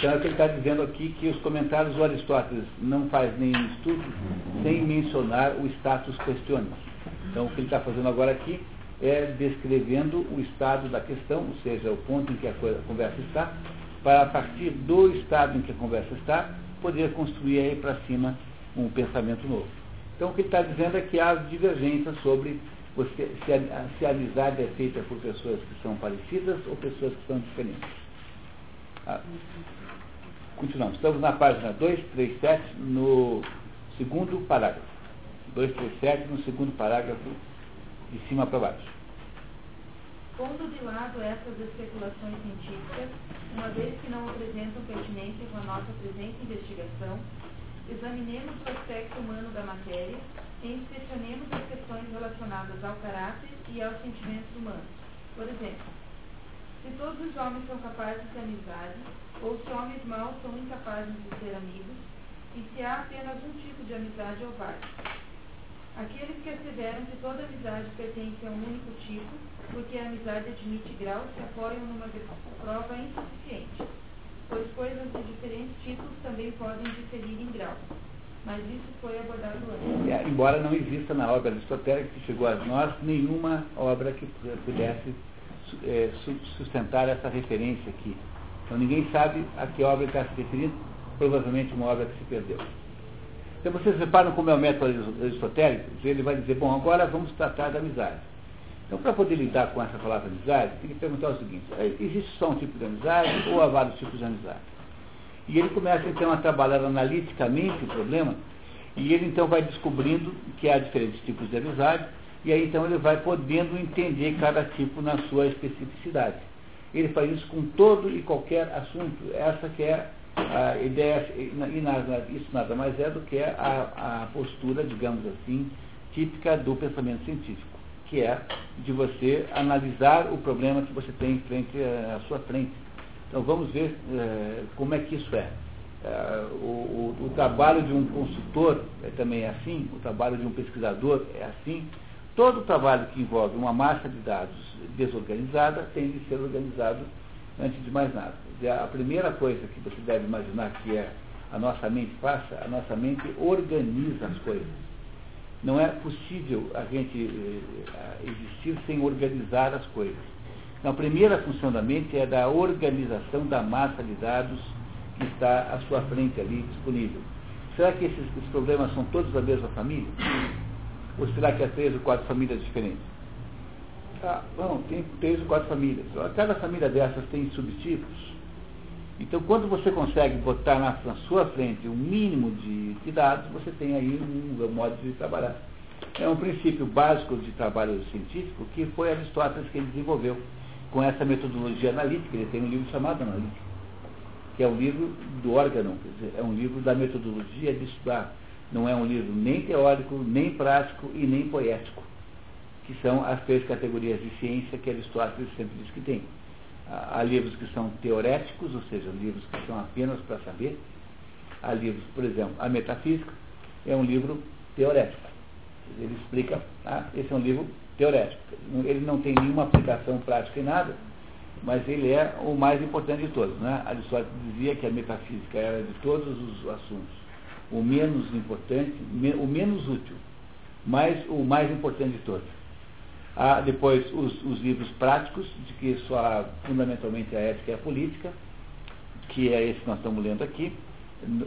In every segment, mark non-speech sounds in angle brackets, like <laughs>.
Então é o que ele está dizendo aqui que os comentários do Aristóteles não faz nenhum estudo sem mencionar o status questionis. Então o que ele está fazendo agora aqui é descrevendo o estado da questão, ou seja, o ponto em que a conversa está, para a partir do estado em que a conversa está, poder construir aí para cima um pensamento novo. Então o que ele está dizendo é que há divergências sobre você, se, a, se a amizade é feita por pessoas que são parecidas ou pessoas que são diferentes. Ah, continuamos. Estamos na página 237, no segundo parágrafo. 237, no segundo parágrafo, de cima para baixo. Pondo de lado essas especulações científicas, uma vez que não apresentam pertinência com a nossa presente investigação, examinemos o aspecto humano da matéria e inspecionemos as questões relacionadas ao caráter e aos sentimentos humanos. Por exemplo, se todos os homens são capazes de amizade, ou se homens maus são incapazes de ser amigos, e se há apenas um tipo de amizade ou vários. Aqueles que asseveram que toda amizade pertence a um único tipo, porque a amizade admite graus se apoiam numa prova insuficiente, pois coisas de diferentes tipos também podem diferir em graus. Mas isso foi abordado antes. É, embora não exista na obra aristotélica que chegou a nós nenhuma obra que pudesse é, sustentar essa referência aqui. Então ninguém sabe a que obra está se referindo, provavelmente uma obra que se perdeu. Então vocês reparam como é o método aristotélico? Ele vai dizer, bom, agora vamos tratar da amizade. Então, para poder lidar com essa palavra amizade, tem que perguntar o seguinte, é, existe só um tipo de amizade ou há vários tipos de amizade? E ele começa então a trabalhar analiticamente o problema, e ele então vai descobrindo que há diferentes tipos de amizade, e aí então ele vai podendo entender cada tipo na sua especificidade. Ele faz isso com todo e qualquer assunto. Essa que é a ideia, e nada, isso nada mais é do que a, a postura, digamos assim, típica do pensamento científico, que é de você analisar o problema que você tem frente à sua frente. Então vamos ver é, como é que isso é. o, o, o, trabalho de um consultor é, também é assim, o trabalho de um pesquisador é assim. Todo trabalho que envolve uma massa de dados desorganizada tem de ser organizado antes de mais nada. A primeira coisa que você deve imaginar que é a nossa mente faça, a nossa mente organiza as coisas. Não é possível a gente eh, existir sem organizar as coisas. Então, a primeira função da mente é da organização da massa de dados que está à sua frente ali disponível. Será que esses, esses problemas são todos da mesma família? Ou será que há três ou quatro famílias diferentes? Bom, tem três ou quatro famílias. Cada família dessas tem subtipos. Então, quando você consegue botar na, na sua frente um mínimo de, de, dados, você tem aí um, um modo de trabalhar. É um princípio básico de trabalho científico que foi Aristóteles que ele desenvolveu com essa metodologia analítica. Ele tem um livro chamado Analítica, que é um livro do órgão, quer dizer, é um livro da metodologia de estudar. Não é um livro nem teórico, nem prático e nem poético, que são as três categorias de ciência que Aristóteles sempre diz que tem. Há livros que são teoréticos, ou seja, livros que são apenas para saber. Há livros, por exemplo, a Metafísica é um livro teorético. Ele explica, ah, esse é um livro teorético. Ele não tem nenhuma aplicação prática em nada, mas ele é o mais importante de todos. Né? Aristóteles dizia que a metafísica era de todos os assuntos o menos importante, o menos útil, mas o mais importante de todos. Há depois os, os livros práticos, de que só fundamentalmente a ética e a política, que é esse que nós estamos lendo aqui.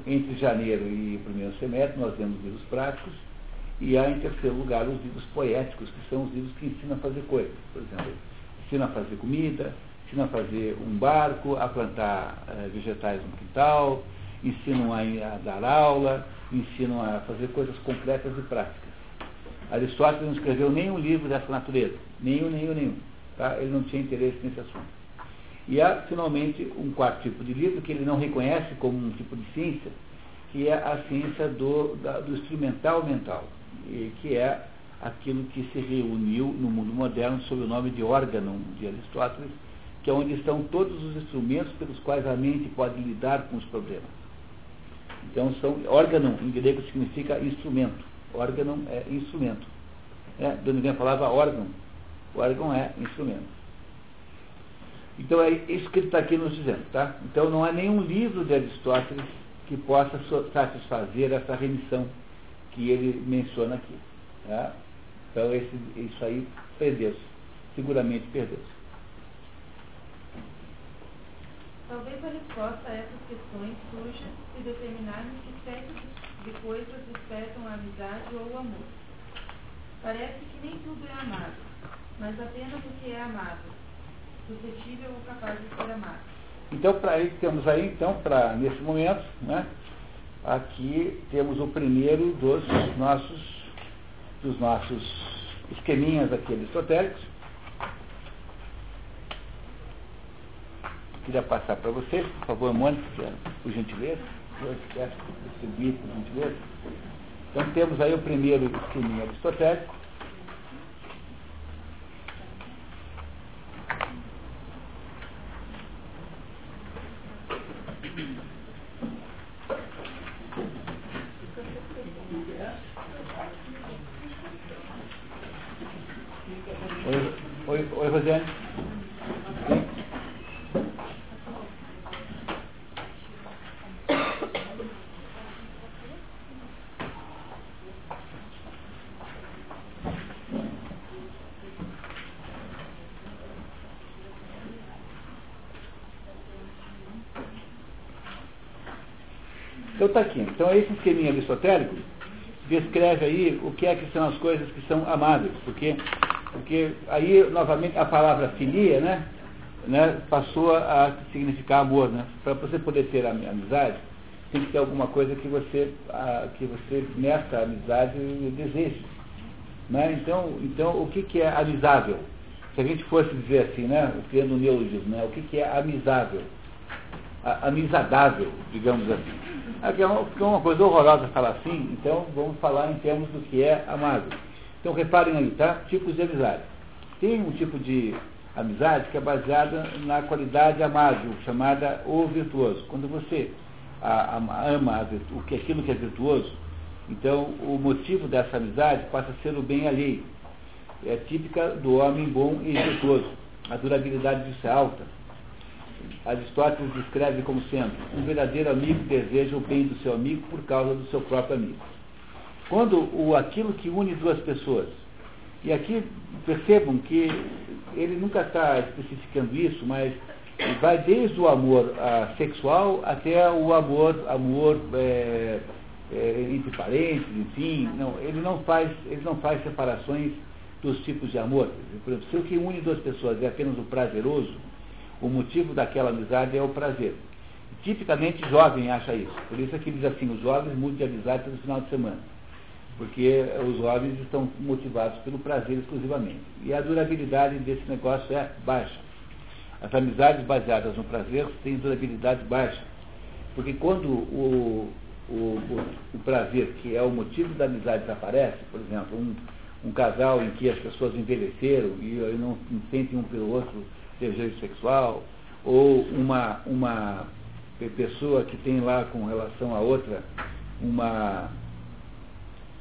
Entre janeiro e primeiro semestre nós lemos livros práticos, e há, em terceiro lugar, os livros poéticos, que são os livros que ensinam a fazer coisas. Por exemplo, ensinam a fazer comida, ensinam a fazer um barco, a plantar eh, vegetais no quintal, ensinam a, a, dar aula, ensinam a fazer coisas concretas e práticas. Aristóteles não escreveu nenhum livro dessa natureza, nenhum, nenhum, nenhum. Tá? Ele não tinha interesse nesse assunto. E há, finalmente, um quarto tipo de livro que ele não reconhece como um tipo de ciência, que é a ciência do, da, do instrumental mental que é aquilo que se reuniu no mundo moderno sob o nome de órgão de Aristóteles, que é onde estão todos os instrumentos pelos quais a mente pode lidar com os problemas. Então, são órgão, em grego significa instrumento. Órgão é instrumento. É, de onde vem a palavra órgão. O órgão é instrumento. Então é isso que ele está aqui nos dizendo, tá? Então não há nenhum livro de Aristóteles que possa satisfazer essa remissão que ele menciona aqui. Tá? Então esse, isso aí perdeu-se, seguramente perdeu-se. Talvez a resposta a essas questões surja se determinarmos que certas de coisas despertam a amizade ou o amor. Parece que nem tudo é amado, mas apenas o que é amado, suscetível ou capaz de ser amado. Então, para aí temos aí, então, para nesse momento, né, aqui temos o primeiro dos nossos, dos nossos esqueminhas aqui esotéricos. Queria passar para vocês, por favor, Mônica, por gentileza. Distribuir, por gentileza. Então temos aí o primeiro esqueminha aristotélico. Oi, oi, oi Rosiane. Então está aqui. Então esse esqueminha aristotélico descreve aí o que é que são as coisas que são amáveis, porque, porque aí novamente a palavra filia, né, né, passou a significar amor, né? Para você poder ter amizade, tem que ter alguma coisa que você, a, que você nessa amizade deseje. Né? Então, então, o que, que é amizável? Se a gente fosse dizer assim, né, criando um neologismo, né, o que, que é amizável? A, amizadável, digamos assim. Aqui é uma, é uma coisa horrorosa falar assim, então vamos falar em termos do que é amável. Então reparem aí, tá? Tipos de amizade. Tem um tipo de amizade que é baseada na qualidade amável, chamada o virtuoso. Quando você ama o que, aquilo que é virtuoso, então o motivo dessa amizade passa a ser o bem alheio. É típica do homem bom e virtuoso. A durabilidade disso é alta. Aristóteles descreve como sendo um verdadeiro amigo deseja o bem do seu amigo por causa do seu próprio amigo. Quando o aquilo que une duas pessoas, e aqui percebam que ele nunca está especificando isso, mas vai desde o amor ah, sexual até o amor, amor é, é, entre parentes, enfim, não, ele não faz, ele não faz separações dos tipos de amor. Por exemplo, se o que une duas pessoas é apenas o prazeroso, o motivo daquela amizade é o prazer. Tipicamente jovem acha isso. Por isso é que diz assim, os jovens mudam de amizade todo final de semana. Porque os jovens estão motivados pelo prazer exclusivamente. E a durabilidade desse negócio é baixa. As amizades baseadas no prazer têm durabilidade baixa. Porque quando o, o, o, o prazer, que é o motivo da amizade, desaparece, por exemplo, um, um casal em que as pessoas envelheceram e não, não sentem um pelo outro desejo sexual, ou uma, uma pessoa que tem lá com relação a outra, uma,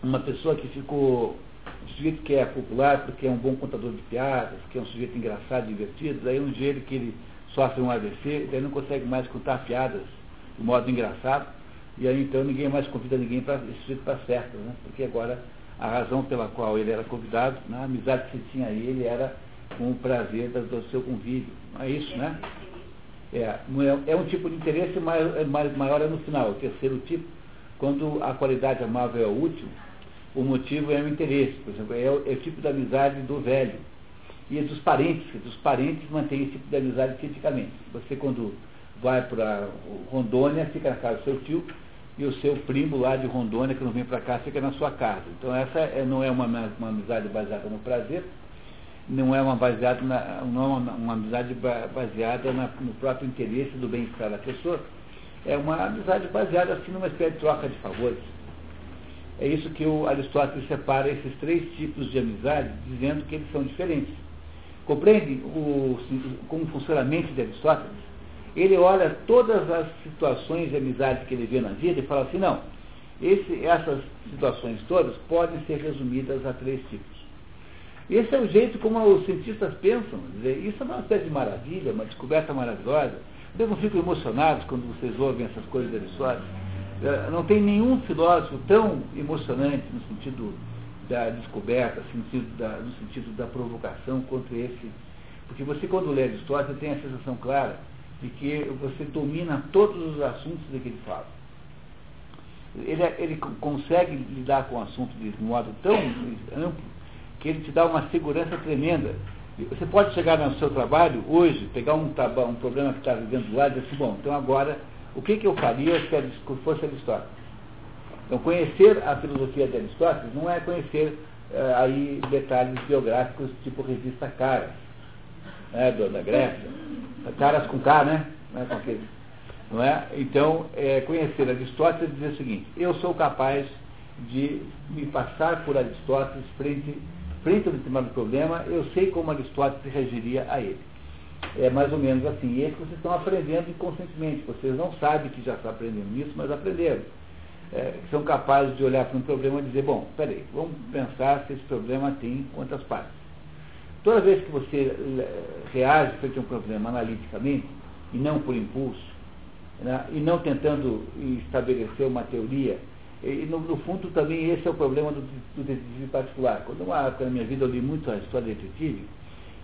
uma pessoa que ficou, um sujeito que é popular porque é um bom contador de piadas, que é um sujeito engraçado, divertido, daí um dia que ele sofre um AVC, daí não consegue mais contar piadas de modo engraçado, e aí então ninguém mais convida ninguém para esse sujeito para certo, né? porque agora a razão pela qual ele era convidado, na né, amizade que se tinha a ele, era com o prazer do seu convívio. Não é isso, né? É, é, é um tipo de interesse maior, é maior é no final. O terceiro tipo, quando a qualidade amável é útil, o motivo é o interesse. Por exemplo, é o, é o tipo de amizade do velho. E dos parentes, dos parentes mantém esse tipo de amizade tipicamente. Você quando vai para Rondônia, fica na casa do seu tio, e o seu primo lá de Rondônia, que não vem para cá, fica na sua casa. Então essa é, não é uma, uma amizade baseada no prazer, não é uma, baseada na, não é uma, uma amizade baseada na, no próprio interesse do bem-estar da pessoa, é uma amizade baseada assim numa espécie de troca de favores. É isso que o Aristóteles separa esses três tipos de amizade, dizendo que eles são diferentes. Compreende o, como funciona a mente de Aristóteles? Ele olha todas as situações de amizade que ele vê na vida e fala assim, não, esse, essas situações todas podem ser resumidas a três tipos Esse é o jeito como os cientistas pensam. Dizer, isso é uma espécie de maravilha, uma descoberta maravilhosa. Vocês não ficam emocionados quando vocês ouvem essas coisas de Aristóteles? É, não tem nenhum filósofo tão emocionante no sentido da descoberta, no sentido da, no sentido da provocação quanto esse. Porque você, quando lê Aristóteles, tem a sensação clara de que você domina todos os assuntos de que ele fala. Ele, ele consegue lidar com o assunto de modo tão amplo que ele te dá uma segurança tremenda. Você pode chegar no seu trabalho hoje, pegar um, um problema que está vivendo lá e dizer assim, bom, então agora, o que, que eu faria se fosse Aristóteles? Então, conhecer a filosofia de Aristóteles não é conhecer uh, aí detalhes biográficos tipo revista Caras, né, da Grécia, Caras com K, né? Não é, com aquele, não é? Então, é, conhecer Aristóteles é dizer o seguinte, eu sou capaz de me passar por Aristóteles frente frente a um determinado problema, eu sei como Aristóteles reagiria a ele. É mais ou menos assim. E é vocês estão aprendendo inconscientemente. Vocês não sabem que já estão aprendendo isso, mas aprenderam. É, são capazes de olhar para um problema e dizer, bom, peraí, vamos pensar se esse problema tem quantas partes. Toda vez que você é, reage frente a um problema analiticamente, e não por impulso, né, e não tentando estabelecer uma teoria e, no, no, fundo, também esse é o problema do, do detetive particular. Quando uma época na minha vida eu li muito a história do detetive,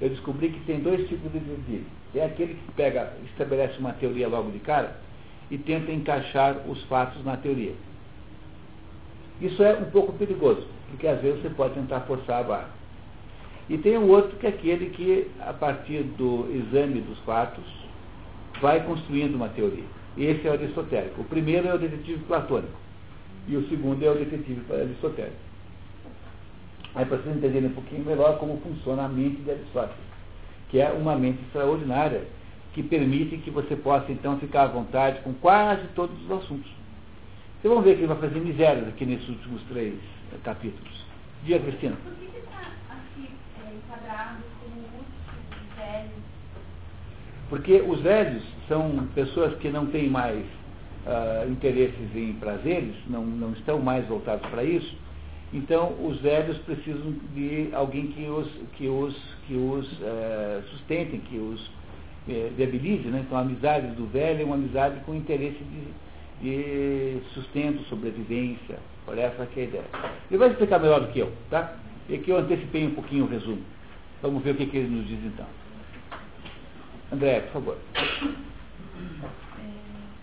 eu descobri que tem dois tipos de detetive. Tem aquele que pega, estabelece uma teoria logo de cara e tenta encaixar os fatos na teoria. Isso é um pouco perigoso, porque às vezes você pode tentar forçar a barra. E tem o outro que é aquele que, a partir do exame dos fatos, vai construindo uma teoria. Esse é o aristotélico. O primeiro é o detetive platônico e o segundo é o detetive aristotélico. Aí para vocês entenderem um pouquinho melhor como funciona a mente de Aristóteles, que é uma mente extraordinária, que permite que você possa então ficar à vontade com quase todos os assuntos. Vocês vão ver que ele vai fazer misérias aqui nesses últimos três eh, capítulos. Dia, Cristina. Por que está aqui é, enquadrado como últimos velhos? Porque os velhos são pessoas que não têm mais uh, interesses em prazeres, não, não estão mais voltados para isso, então os velhos precisam de alguém que os, que os, que os uh, sustentem, que os uh, viabilize. Né? Então a amizade do velho é uma amizade com interesse de, de sustento, sobrevivência. Olha essa que é a ideia. Ele vai explicar melhor do que eu, tá? E que eu antecipei um pouquinho o resumo. Vamos ver o que, que ele nos diz então. André, por favor.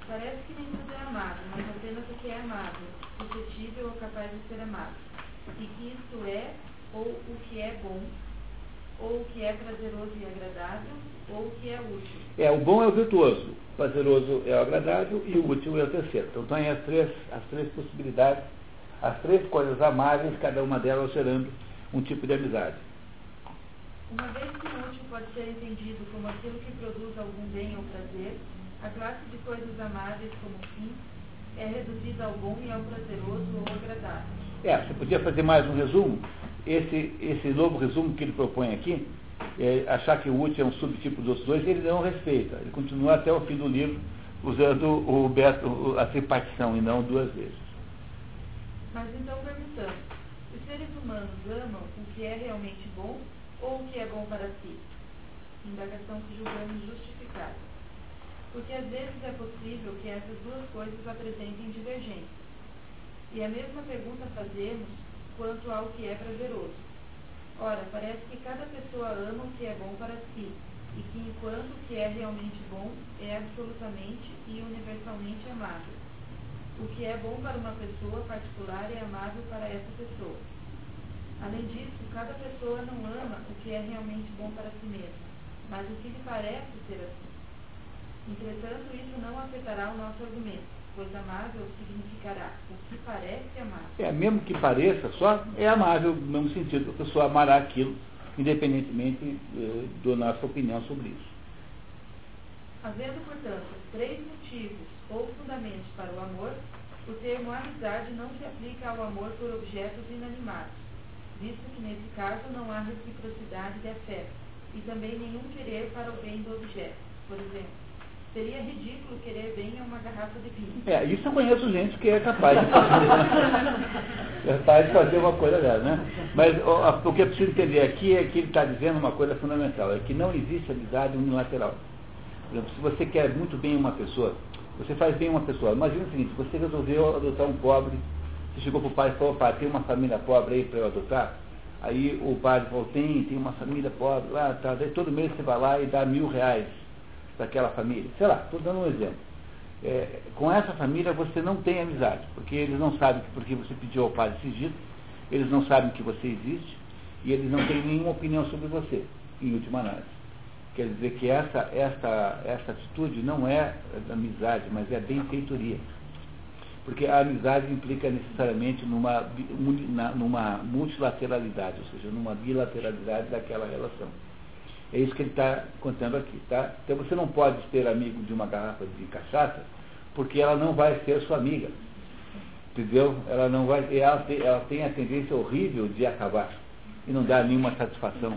Parece que nem tudo é amado, mas apenas o que é amado, suscetível ou capaz de ser amado. E que isto é, ou o que é bom, ou o que é prazeroso e agradável, ou o que é útil. É, o bom é o virtuoso, o prazeroso é o agradável e o útil é o terceiro. Então tem as três, as três possibilidades, as três coisas amáveis, cada uma delas gerando um tipo de amizade. Uma vez que o útil pode ser entendido como aquilo que produz algum bem ou prazer, a classe de coisas amáveis como fim é reduzida ao bom e ao prazeroso ou agradável. É, você podia fazer mais um resumo? Esse, esse novo resumo que ele propõe aqui, é achar que o útil é um subtipo dos dois, ele não respeita. Ele continua até o fim do livro usando o, Beto, a tripartição e não duas vezes. Mas então perguntamos, os seres humanos amam o que é realmente bom ou o que é bom para si? Indagação que julgamos justificada porque às vezes é possível que essas duas coisas apresentem divergência. E a mesma pergunta fazemos quanto ao que é prazeroso. Ora, parece que cada pessoa ama o que é bom para si, e que enquanto o que é realmente bom é absolutamente e universalmente amável. O que é bom para uma pessoa particular é amável para essa pessoa. Além disso, cada pessoa não ama o que é realmente bom para si mesma, mas o que lhe parece ser assim. Entretanto, isso não afetará o nosso argumento, pois amável significará o que parece amável. É, mesmo que pareça só, é amável no mesmo sentido, a pessoa amará aquilo, independentemente eh, da nossa opinião sobre isso. Havendo, portanto, três motivos ou fundamentos para o amor, o termo amizade não se aplica ao amor por objetos inanimados, visto que nesse caso não há reciprocidade de afeto e também nenhum querer para o bem do objeto. Por exemplo, Seria ridículo querer bem a uma garrafa de vinho. É, isso eu conheço gente que é capaz de fazer, é <laughs> capaz de fazer uma coisa dessa, né? Mas o, o que eu preciso entender aqui é que ele está dizendo uma coisa fundamental, é que não existe amizade unilateral. Por exemplo, se você quer muito bem uma pessoa, você faz bem uma pessoa. Imagina o seguinte, você resolveu adotar um pobre, você chegou para o pai e falou, pai, tem uma família pobre aí para eu adotar? Aí o padre falou, tem, tem uma família pobre lá, tá. Daí todo mês você vai lá e dá mil reais daquela família. Sei lá, estou dando um exemplo. É, com essa família você não tem amizade, porque eles não sabem que porque você pediu ao padre sigilo, eles não sabem que você existe e eles não têm nenhuma opinião sobre você, em última análise. Quer dizer que essa, essa, essa atitude não é amizade, mas é benfeitoria. Porque a amizade implica necessariamente numa, numa multilateralidade, ou seja, numa bilateralidade daquela relação. É isso que ele está contando aqui. Tá? Então você não pode ser amigo de uma garrafa de cachaça, porque ela não vai ser sua amiga. Entendeu? Ela não vai. Ela tem, ela tem a tendência horrível de acabar. E não dá nenhuma satisfação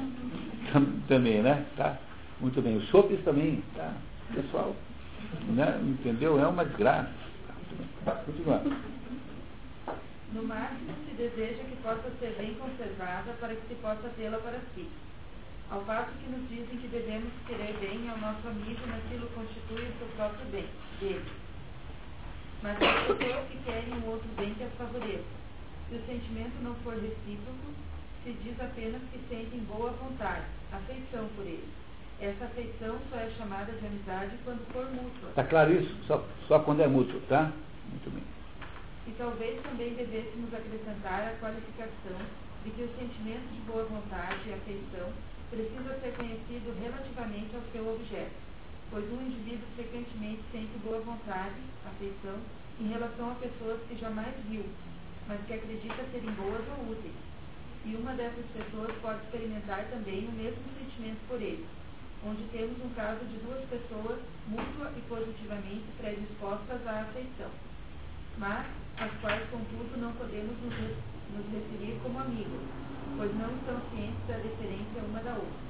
também, né? Tá? Muito bem. Os chopes também, tá? Pessoal, né? entendeu? É uma desgraça. Tá, continuando. No máximo se deseja que possa ser bem conservada para que se possa tê-la para si ao passo que nos dizem que devemos querer bem ao nosso amigo naquilo constitui o seu próprio bem, dele. Mas as pessoas que querem um outro bem que as favoreça. Se o sentimento não for recíproco, se diz apenas que sentem boa vontade, afeição por ele. Essa afeição só é chamada de amizade quando for mútua. Está claro isso? Só, só quando é mútuo, tá? Muito bem. E talvez também devêssemos acrescentar a qualificação de que o sentimento de boa vontade e afeição precisa ser conhecido relativamente ao seu objeto, pois um indivíduo frequentemente sente boa vontade, afeição, em relação a pessoas que jamais viu, mas que acredita serem boas ou úteis. E uma dessas pessoas pode experimentar também o mesmo sentimento por ele, onde temos um caso de duas pessoas mútua e positivamente predispostas à afeição, mas as quais, contudo, não podemos nos, nos referir como amigos, pois não estão cientes da diferença uma da outra.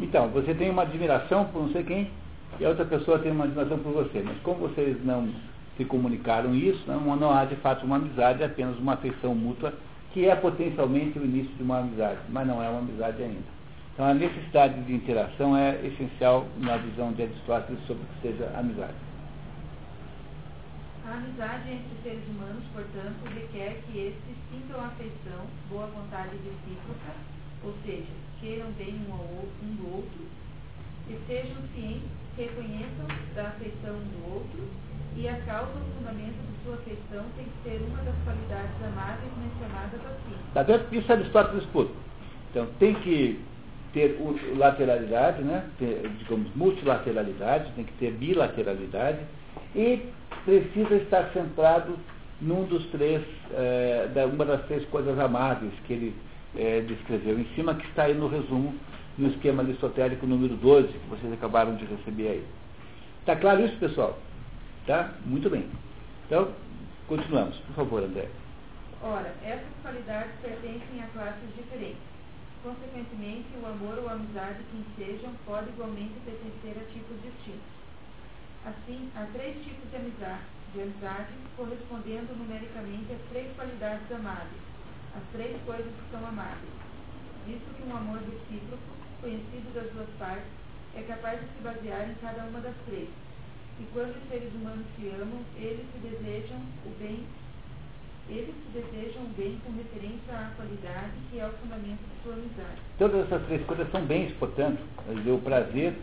Então, você tem uma admiração por não sei quem, e a outra pessoa tem uma admiração por você. Mas como vocês não se comunicaram isso, não, não há de fato uma amizade, é apenas uma afeição mútua, que é potencialmente o início de uma amizade, mas não é uma amizade ainda. Então a necessidade de interação é essencial na visão de Aristóteles sobre o que seja amizade. A amizade entre seres humanos, portanto, requer que estes sintam afeição, boa vontade recíproca, ou seja, queiram bem um, ao, um do outro, e sejam cientes, reconheçam da afeição um do outro, e a causa ou fundamento de sua afeição tem que ser uma das qualidades amáveis mencionadas assim. Tá vendo? Isso Aristóteles puro. Então tem que ter lateralidade, né? ter, digamos, multilateralidade, tem que ter bilateralidade, e precisa estar centrado num dos três, é, uma das três coisas amáveis que ele é, descreveu em cima, que está aí no resumo, no esquema aristotélico número 12, que vocês acabaram de receber aí. Está claro isso, pessoal? Tá? Muito bem. Então, continuamos. Por favor, André. Ora, essas qualidades pertencem a classes diferentes. Consequentemente, o amor ou a amizade, quem sejam, pode igualmente pertencer a tipos distintos. Assim, há três tipos de amizade, de amizade correspondendo numericamente às três qualidades amáveis, as três coisas que são amáveis. Visto que um amor recíproco, conhecido das duas partes, é capaz de se basear em cada uma das três. E quando os seres humanos se amam, eles se desejam o bem, eles se desejam o bem com referência à qualidade que é o fundamento de sua amizade. Todas essas três coisas são bens, portanto, o prazer,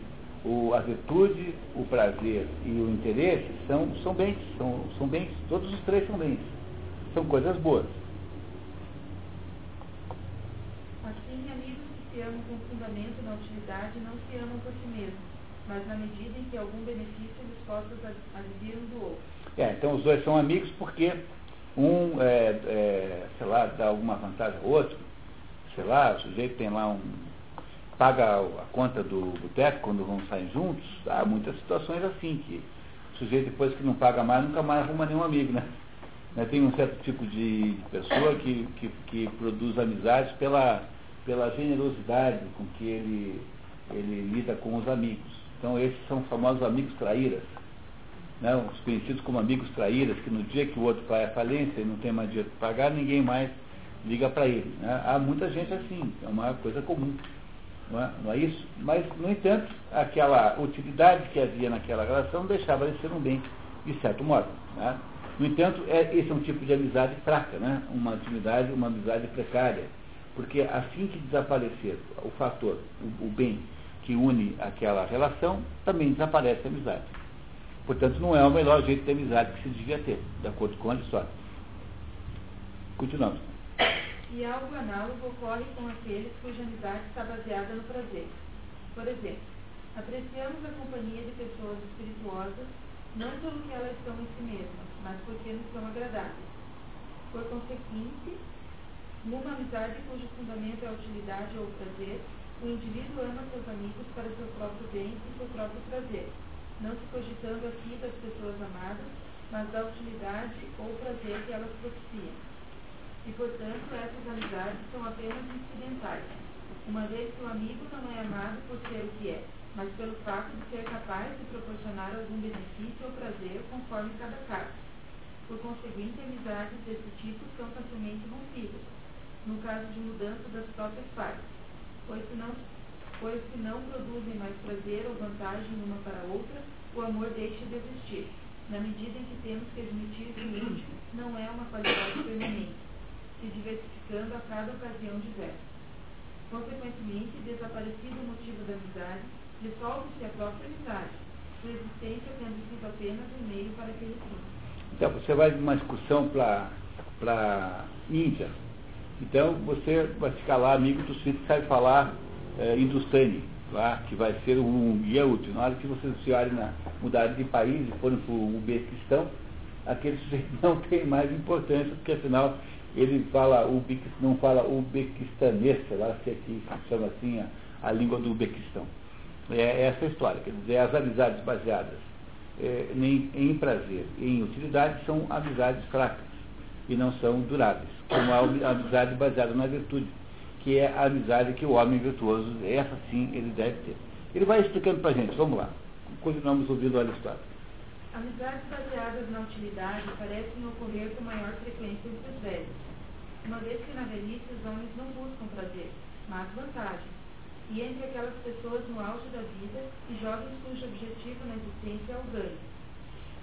o, a virtude, o prazer e o interesse são, são bens, são, são bens, todos os três são bens, são coisas boas. Assim, amigos que se amam com fundamento na utilidade não se amam por si mesmos, mas na medida em que algum benefício lhes possa advir um do outro. É, então os dois são amigos porque um, é, é, sei lá, dá alguma vantagem ao outro, sei lá, o sujeito tem lá um, paga a conta do boteco quando vão sair juntos, há muitas situações assim, que o sujeito depois que não paga mais, nunca mais arruma nenhum amigo, né? né tem um certo tipo de pessoa que, que, que produz amizades pela, pela generosidade com que ele, ele lida com os amigos. Então esses são os famosos amigos traíras. Né? Os conhecidos como amigos traíras, que no dia que o outro vai à falência e não tem mais dinheiro para pagar, ninguém mais liga para ele. Né? Há muita gente assim, é uma coisa comum. Não é? não é, isso? Mas, no entanto, aquela utilidade que havia naquela relação deixava de ser um bem, de certo modo. Né? No entanto, é, esse é um tipo de amizade fraca, né? uma intimidade, uma amizade precária. Porque assim que desaparecer o fator, o, o bem que une aquela relação, também desaparece a amizade. Portanto, não é o melhor jeito de amizade que se devia ter, de acordo com Aristóteles. Continuamos. E algo análogo ocorre com aqueles cuja amizade está baseada no prazer. Por exemplo, apreciamos a companhia de pessoas espirituosas não pelo que elas são em si mesmas, mas porque nos são agradáveis. Por conseguinte, numa amizade cujo fundamento é a utilidade ou o prazer, o indivíduo ama seus amigos para seu próprio bem e seu próprio prazer, não se cogitando aqui das pessoas amadas, mas da utilidade ou prazer que elas propiciam e, portanto, essas amizades são apenas incidentais, uma vez que o amigo não é amado por ser o que é, mas pelo fato de ser capaz de proporcionar algum benefício ou prazer conforme cada caso. Por conseguinte, amizades desse tipo são facilmente rompidas, no caso de mudança das próprias partes, pois se não, pois se não produzem mais prazer ou vantagem uma para outra, o amor deixa de existir, na medida em que temos que admitir que o íntimo não é uma qualidade permanente se diversificando a cada ocasião diversa. Consequentemente, desaparecido o motivo da amizade, dissolve-se a própria amizade, sua existência tendo sido apenas um meio para aquele fim. Então, você vai de uma excursão para Índia, então você vai ficar lá, amigo do sujeito que sabe falar é, hindustani, lá, que vai ser um guia útil. Na hora que vocês se na, mudarem de país e forem para o Uzbequistão, aquele <laughs> sujeito não tem mais importância, porque afinal ele fala não fala ubequistanês, sei lá se aqui chama assim a, a língua do Ubequistão. É essa a história, quer dizer, as amizades baseadas é, em, em prazer e em utilidade são amizades fracas e não são duráveis, como a amizade baseada na virtude, que é a amizade que o homem virtuoso, essa sim, ele deve ter. Ele vai explicando para a gente, vamos lá, continuamos ouvindo a história. Amizades baseadas na utilidade parecem ocorrer com maior frequência entre os velhos, uma vez que na velhice os homens não buscam prazer, mas vantagem, e entre aquelas pessoas no auge da vida e jovens cujo objetivo na existência é o ganho.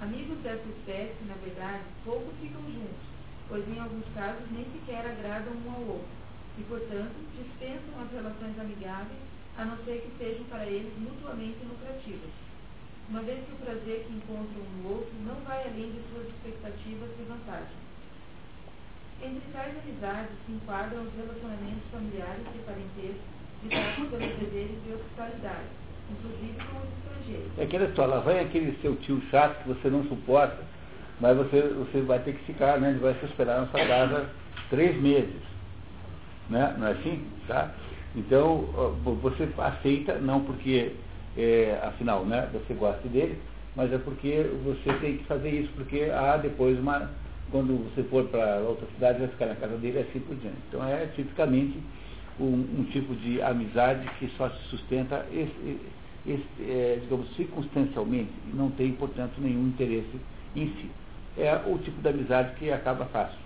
Amigos dessa espécie, na verdade, pouco ficam juntos, pois em alguns casos nem sequer agradam um ao outro, e, portanto, dispensam as relações amigáveis, a não ser que sejam para eles mutuamente lucrativas uma vez que o prazer que encontram um no outro não vai além de suas expectativas de vantagem. Entre tais amizades se enquadram os relacionamentos familiares de parentesco, ditados pelos deveres de hospitalidade, inclusive com os estrangeiros. É aquela história, lá vai aquele seu tio chato que você não suporta, mas você, você vai ter que ficar, né? Ele vai se esperar na sua casa três meses. Né? Não é assim? Tá? Então, você aceita, não porque é, afinal, né, você gosta dele, mas é porque você tem que fazer isso, porque há depois uma. Quando você for para outra cidade, vai ficar na casa dele assim por diante. Então é tipicamente um, um tipo de amizade que só se sustenta, esse, esse, é, digamos, circunstancialmente, e não tem, portanto, nenhum interesse em si. É o tipo de amizade que acaba fácil.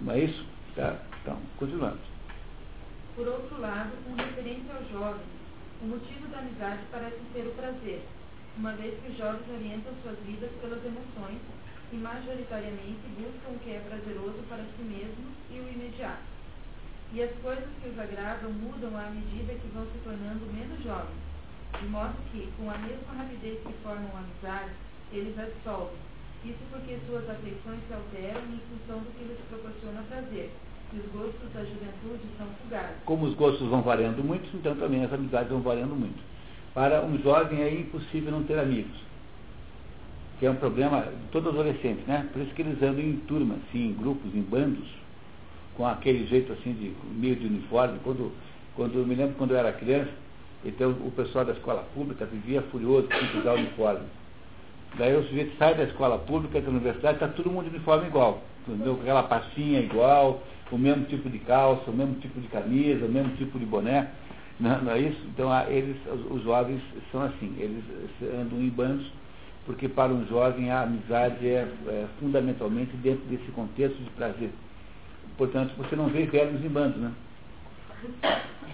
Não é isso? Tá? Então, continuando. Por outro lado, com referência aos jovens, o motivo da amizade parece ser o prazer, uma vez que os jovens orientam suas vidas pelas emoções e majoritariamente buscam o que é prazeroso para si mesmos e o imediato. E as coisas que os agradam mudam à medida que vão se tornando menos jovens, de modo que, com a mesma rapidez que formam amizade, eles a dissolvem. Isso porque suas afeições se alteram em função do que lhes proporciona prazer, os gostos da juventude são fugazes. Como os gostos vão variando muito, então também as amizades vão variando muito. Para um jovem é impossível não ter amigos. Que é um problema de todo adolescente, né? Por isso que eles andam em turmas, assim, em grupos, em bandos, com aquele jeito assim de meio de uniforme. Quando, quando eu me lembro quando eu era criança, então o pessoal da escola pública vivia furioso com usar uniforme. Daí o sujeito sai da escola pública, da universidade, está todo mundo de uniforme igual. Entendeu? Aquela pastinha igual, o mesmo tipo de calça, o mesmo tipo de camisa, o mesmo tipo de boné. Não, não é isso? Então, eles, os, jovens são assim, eles andam em bandos, porque para um jovem a amizade é, é, fundamentalmente dentro desse contexto de prazer. Portanto, você não vê velhos em bandos, né?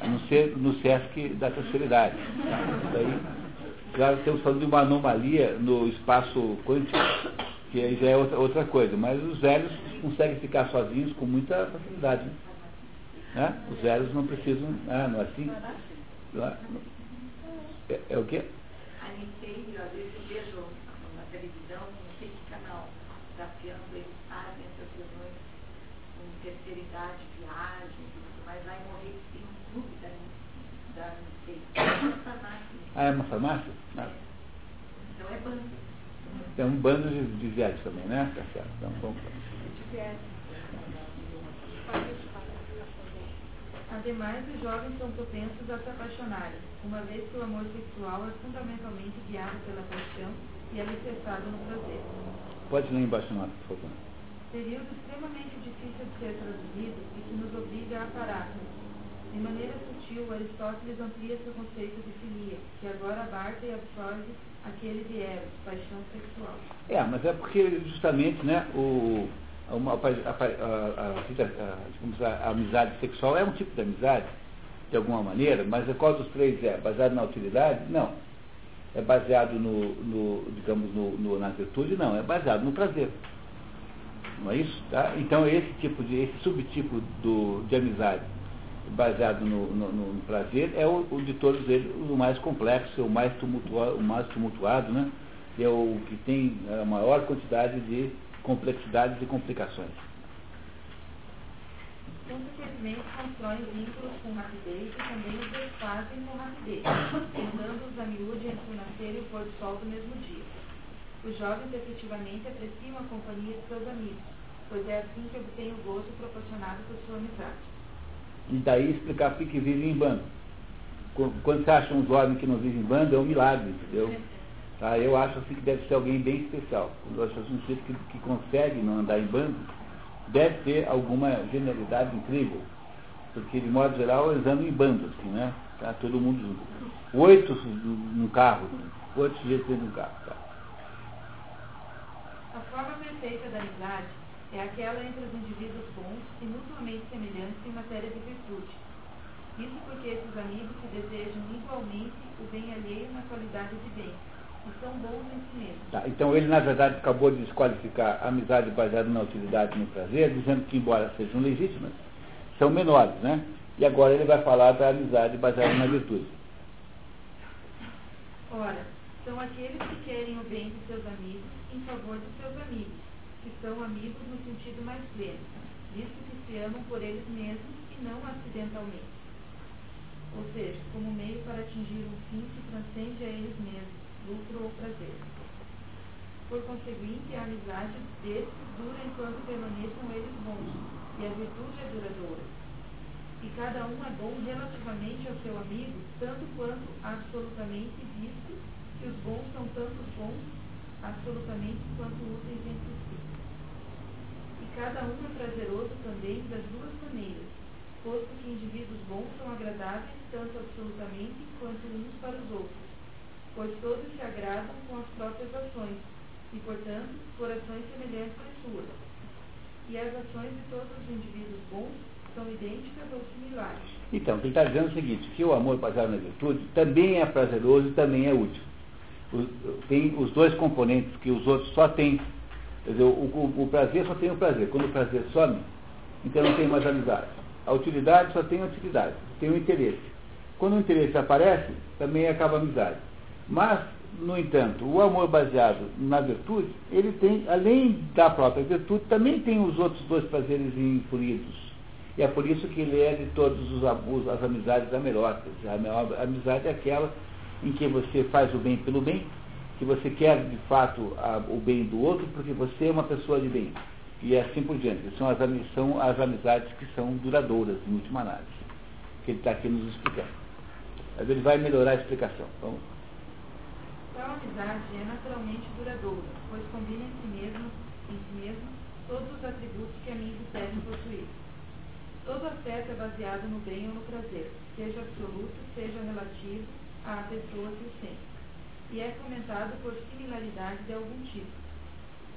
A não ser no SESC da terceira idade. Daí, claro, estamos falando de uma anomalia no espaço quântico, que aí já é outra, outra coisa, mas os velhos conseguem ficar sozinhos com muita facilidade. Né? Né? Os velhos não precisam. Ah, não é assim? É, é o quê? incêndio, às vezes eu vejo na televisão, não sei que canal, desafiando, eles fazem essas reuniões com terceira idade, viagem, mas lá em Morrer tem um clube da, da incêndio. É uma farmácia. Ah, é uma farmácia? É. Então é bando. É um bando de, de velhos também, né? Certo. Então, vamos. Velhos. Ademais, os jovens são propensos a se apaixonarem, uma vez que o amor sexual é fundamentalmente guiado pela paixão e é alicerçado no prazer. Pode ler embaixo nota, por favor. Período extremamente difícil de ser traduzido e que nos obriga a parar. De maneira sutil, Aristóteles amplia seu conceito de filia, que agora abarca e absorve aquele de eros, paixão sexual. É, mas é porque justamente né, o, uma, a, a, a, amizade sexual é um tipo de amizade, de alguma maneira, mas qual dos três é? Baseado na utilidade? Não. É baseado no, digamos, no, na virtude? Não, é baseado no prazer. Não é isso? Tá? Então esse tipo de, esse subtipo do, de amizade baseado no, no, no prazer é o, o, de todos eles o mais complexo, o mais tumultuado, o mais tumultuado, né? É o que tem a maior quantidade de complexidades e complicações. Consequentemente, constroem vínculos com rapidez e também os desfazem com rapidez, tentando-os a miúde entre o nascer e o pôr do sol do mesmo dia. Os jovens efetivamente apreciam a companhia de seus amigos, pois é assim que obtêm o gozo proporcionado por sua amizade. E daí explicar por que vive em bando. Quando você acha um jovem que não vive em bando, é um milagre, entendeu? Tá? Eu acho assim que deve ser alguém bem especial. Quando eu acho assim, um sujeito que, que consegue não andar em bando, deve ter alguma genialidade incrível. Porque, de modo geral, eles andam em bando, assim, né? Tá todo mundo junto. Oito num carro, oito sujeitos dentro de um carro. Tá? A forma perfeita da amizade é aquela entre os indivíduos bons e mutuamente semelhantes em matéria de virtude. Isso porque esses amigos se desejam igualmente o bem alheio na qualidade de bem e são bons em si mesmos. Tá, então ele, na verdade, acabou de desqualificar a amizade baseada na utilidade e no prazer, dizendo que, embora sejam legítimas, são menores, né? E agora ele vai falar da amizade baseada na virtude. Ora, são aqueles que querem o bem de seus amigos em favor de seus amigos, que são amigos no sentido mais pleno, visto que se amam por eles mesmos e não acidentalmente. Ou seja, como meio para atingir um fim que transcende a eles mesmos lucro ou prazer. Por conseguinte, a amizade desses dura enquanto permaneçam eles bons, e a virtude é duradoura. E cada um é bom relativamente ao seu amigo, tanto quanto absolutamente visto que os bons são tanto bons absolutamente quanto úteis entre si. E cada um é prazeroso também das duas maneiras, posto que indivíduos bons são agradáveis tanto absolutamente quanto uns para os outros pois todos se agradam com as próprias ações, e, portanto, por ações semelhantes às suas. E as ações de todos os indivíduos bons são idênticas ou similares. Então, ele está dizendo é o seguinte, que o amor baseado na virtude também é prazeroso e também é útil. Tem os dois componentes que os outros só têm. Quer dizer, o, o, o prazer só tem o prazer. Quando o prazer some, então não tem mais amizade. A utilidade só tem a utilidade, tem o interesse. Quando o interesse aparece, também acaba a amizade. Mas, no entanto, o amor baseado na virtude, ele tem, além da própria virtude, também tem os outros dois prazeres influídos. E é por isso que ele é de todos os, os as amizades a melhor. A amizade é aquela em que você faz o bem pelo bem, que você quer de fato a, o bem do outro porque você é uma pessoa de bem. E assim por diante. São as, são as amizades que são duradouras, em última análise. Que ele está aqui nos explicando. Mas ele vai melhorar a explicação. Vamos. Tal amizade é naturalmente duradoura, pois combina em si mesmo, em si mesmo todos os atributos que amigos devem possuir. Todo afeto é baseado no bem ou no prazer, seja absoluto, seja relativo à pessoa que o sente, e é fomentado por similaridade de algum tipo.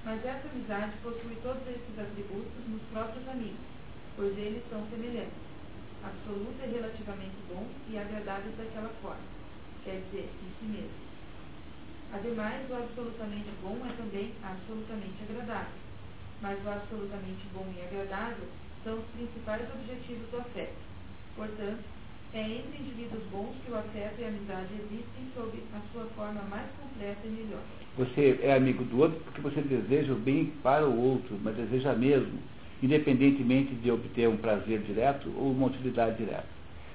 Mas essa amizade possui todos esses atributos nos próprios amigos, pois eles são semelhantes. Absoluto é relativamente bom e agradável daquela forma, quer dizer, em si mesmo. Ademais, o absolutamente bom é também absolutamente agradável, mas o absolutamente bom e agradável são os principais objetivos do afeto. Portanto, é entre indivíduos bons que o afeto e a amizade existem sob a sua forma mais completa e melhor. Você é amigo do outro porque você deseja o bem para o outro, mas deseja mesmo, independentemente de obter um prazer direto ou uma utilidade direta.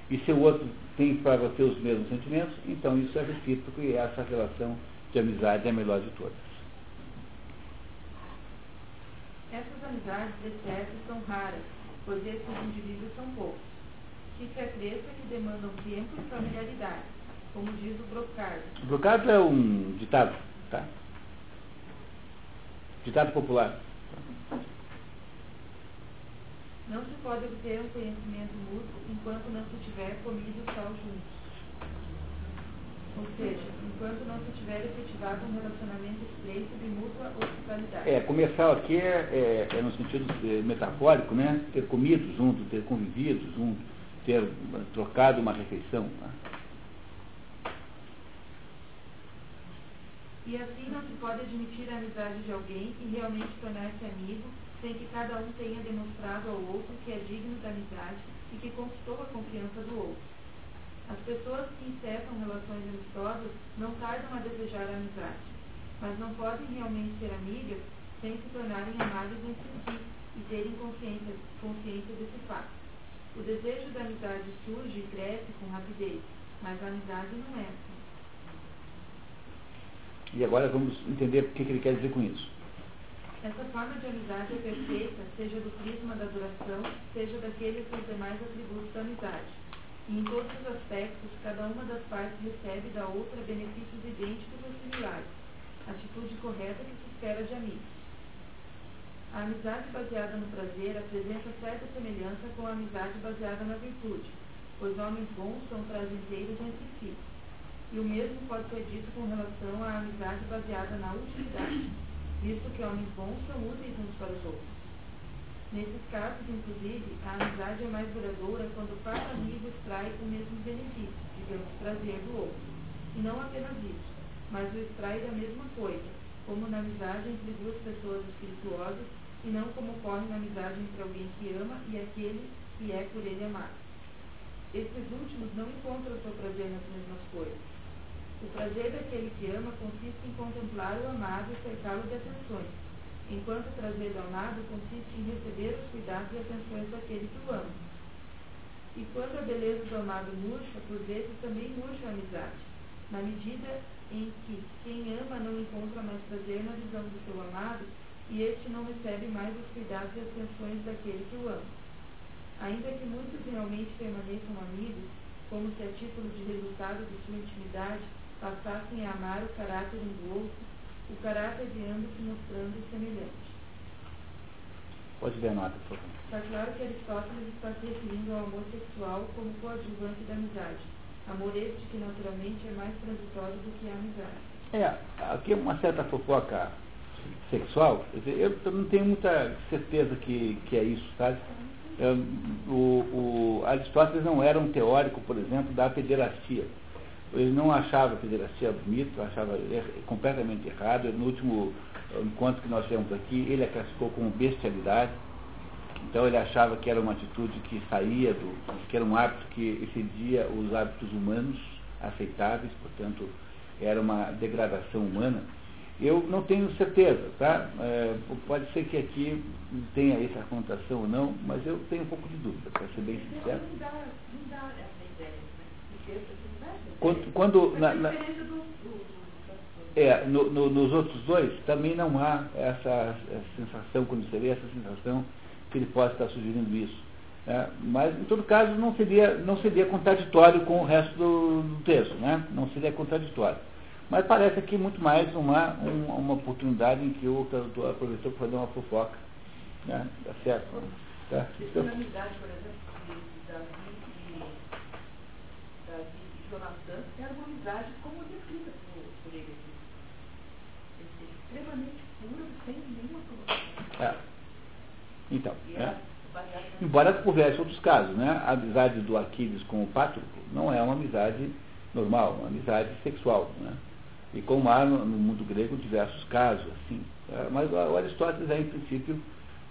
E se o outro tem para você os mesmos sentimentos, então isso é recíproco e essa relação de amizade é a melhor de todas. Essas amizades, de certo, são raras, pois esses indivíduos são poucos. Fica a crença que demandam tempo e familiaridade, como diz o Brocardo. Brocardo é um ditado, tá? Ditado popular. Não se pode obter um conhecimento mútuo enquanto não se tiver comido sal juntos. Ou seja, enquanto não se tiver efetivado um relacionamento estreito de mútua hospitalidade. É, comercial aqui é, é, é no sentido metafórico, né? Ter comido junto, ter convivido junto, ter trocado uma refeição. Né? E assim não se pode admitir a amizade de alguém e realmente tornar-se amigo sem que cada um tenha demonstrado ao outro que é digno da amizade e que conquistou a confiança do outro. As pessoas que encetam relações amistosas não tardam a desejar a amizade, mas não podem realmente ser amigas sem se tornarem amáveis entre si e terem consciência, consciência desse fato. O desejo da amizade surge e cresce com rapidez, mas a amizade não é assim. E agora vamos entender o que ele quer dizer com isso. Essa forma de amizade é perfeita, seja do prisma da duração, seja daqueles dos demais atributos da amizade e em todos os aspectos, cada uma das partes recebe da outra benefícios idênticos ou similares, atitude correta que se espera de amigos. A amizade baseada no prazer apresenta certa semelhança com a amizade baseada na virtude, pois homens bons são prazenteiros entre si. E o mesmo pode ser dito com relação à amizade baseada na utilidade, visto que homens bons são úteis uns para os outros. Nesses casos, inclusive, a amizade é mais duradoura quando cada amigo extrai o mesmo benefício, digamos, prazer do outro. E não apenas isso, mas o extrai da mesma coisa, como na amizade entre duas pessoas espirituosas, e não como ocorre na amizade entre alguém que ama e aquele que é por ele amado. Esses últimos não encontram o seu prazer nas mesmas coisas. O prazer daquele que ama consiste em contemplar o amado e cercá-lo de atenções enquanto trazer ao nada consiste em receber os cuidados e atenções daquele que o ama. E quando a beleza do amado murcha, por vezes também murcha a amizade, na medida em que quem ama não encontra mais prazer na visão do seu amado e este não recebe mais os cuidados e atenções daquele que o ama. Ainda que muitos realmente permaneçam amigos, como se a título de resultado de sua intimidade passassem a amar o caráter um do outro, o caráter de ambos se mostrando semelhante. Pode ver a nota, por favor. Está claro que Aristóteles está se referindo ao amor sexual como coadjuvante da amizade. Amor este que naturalmente é mais transitório do que a amizade. É, aqui é uma certa fofoca sexual, eu não tenho muita certeza que, que é isso, sabe? É, o, o Aristóteles não era um teórico, por exemplo, da pederastia ele não achava a pederastia bonito, achava er, completamente errado. No último encontro que nós tivemos aqui, ele a classificou como bestialidade. Então ele achava que era uma atitude que saía do. que era um hábito que excedia os hábitos humanos aceitáveis, portanto, era uma degradação humana. Eu não tenho certeza, tá? É, pode ser que aqui tenha essa conotação ou não, mas eu tenho um pouco de dúvida, para ser bem sincero. Não dá, não dá essa ideia, né? Quando, quando na, na, é, no, no, nos outros dois também não há essa, essa, sensação, quando você vê essa sensação, que ele possa estar sugerindo isso. Né? Mas, em todo caso, não seria, não seria contraditório com o resto do, do texto, né? não seria contraditório. Mas parece aqui muito mais uma, uma, uma oportunidade em que o tradutor aproveitou para fazer uma fofoca. Né? Tá certo? Tá? Então, Jonathan, era uma amizade como descrita por, por ele aqui. Extremamente pura, sem nenhuma provocação. É. Então, é. embora houvesse outros casos, né? A amizade do Aquiles com o Pátroco não é uma amizade normal, uma amizade sexual, né? E como há no, no mundo grego diversos casos, assim. É, mas o Aristóteles, é, em princípio,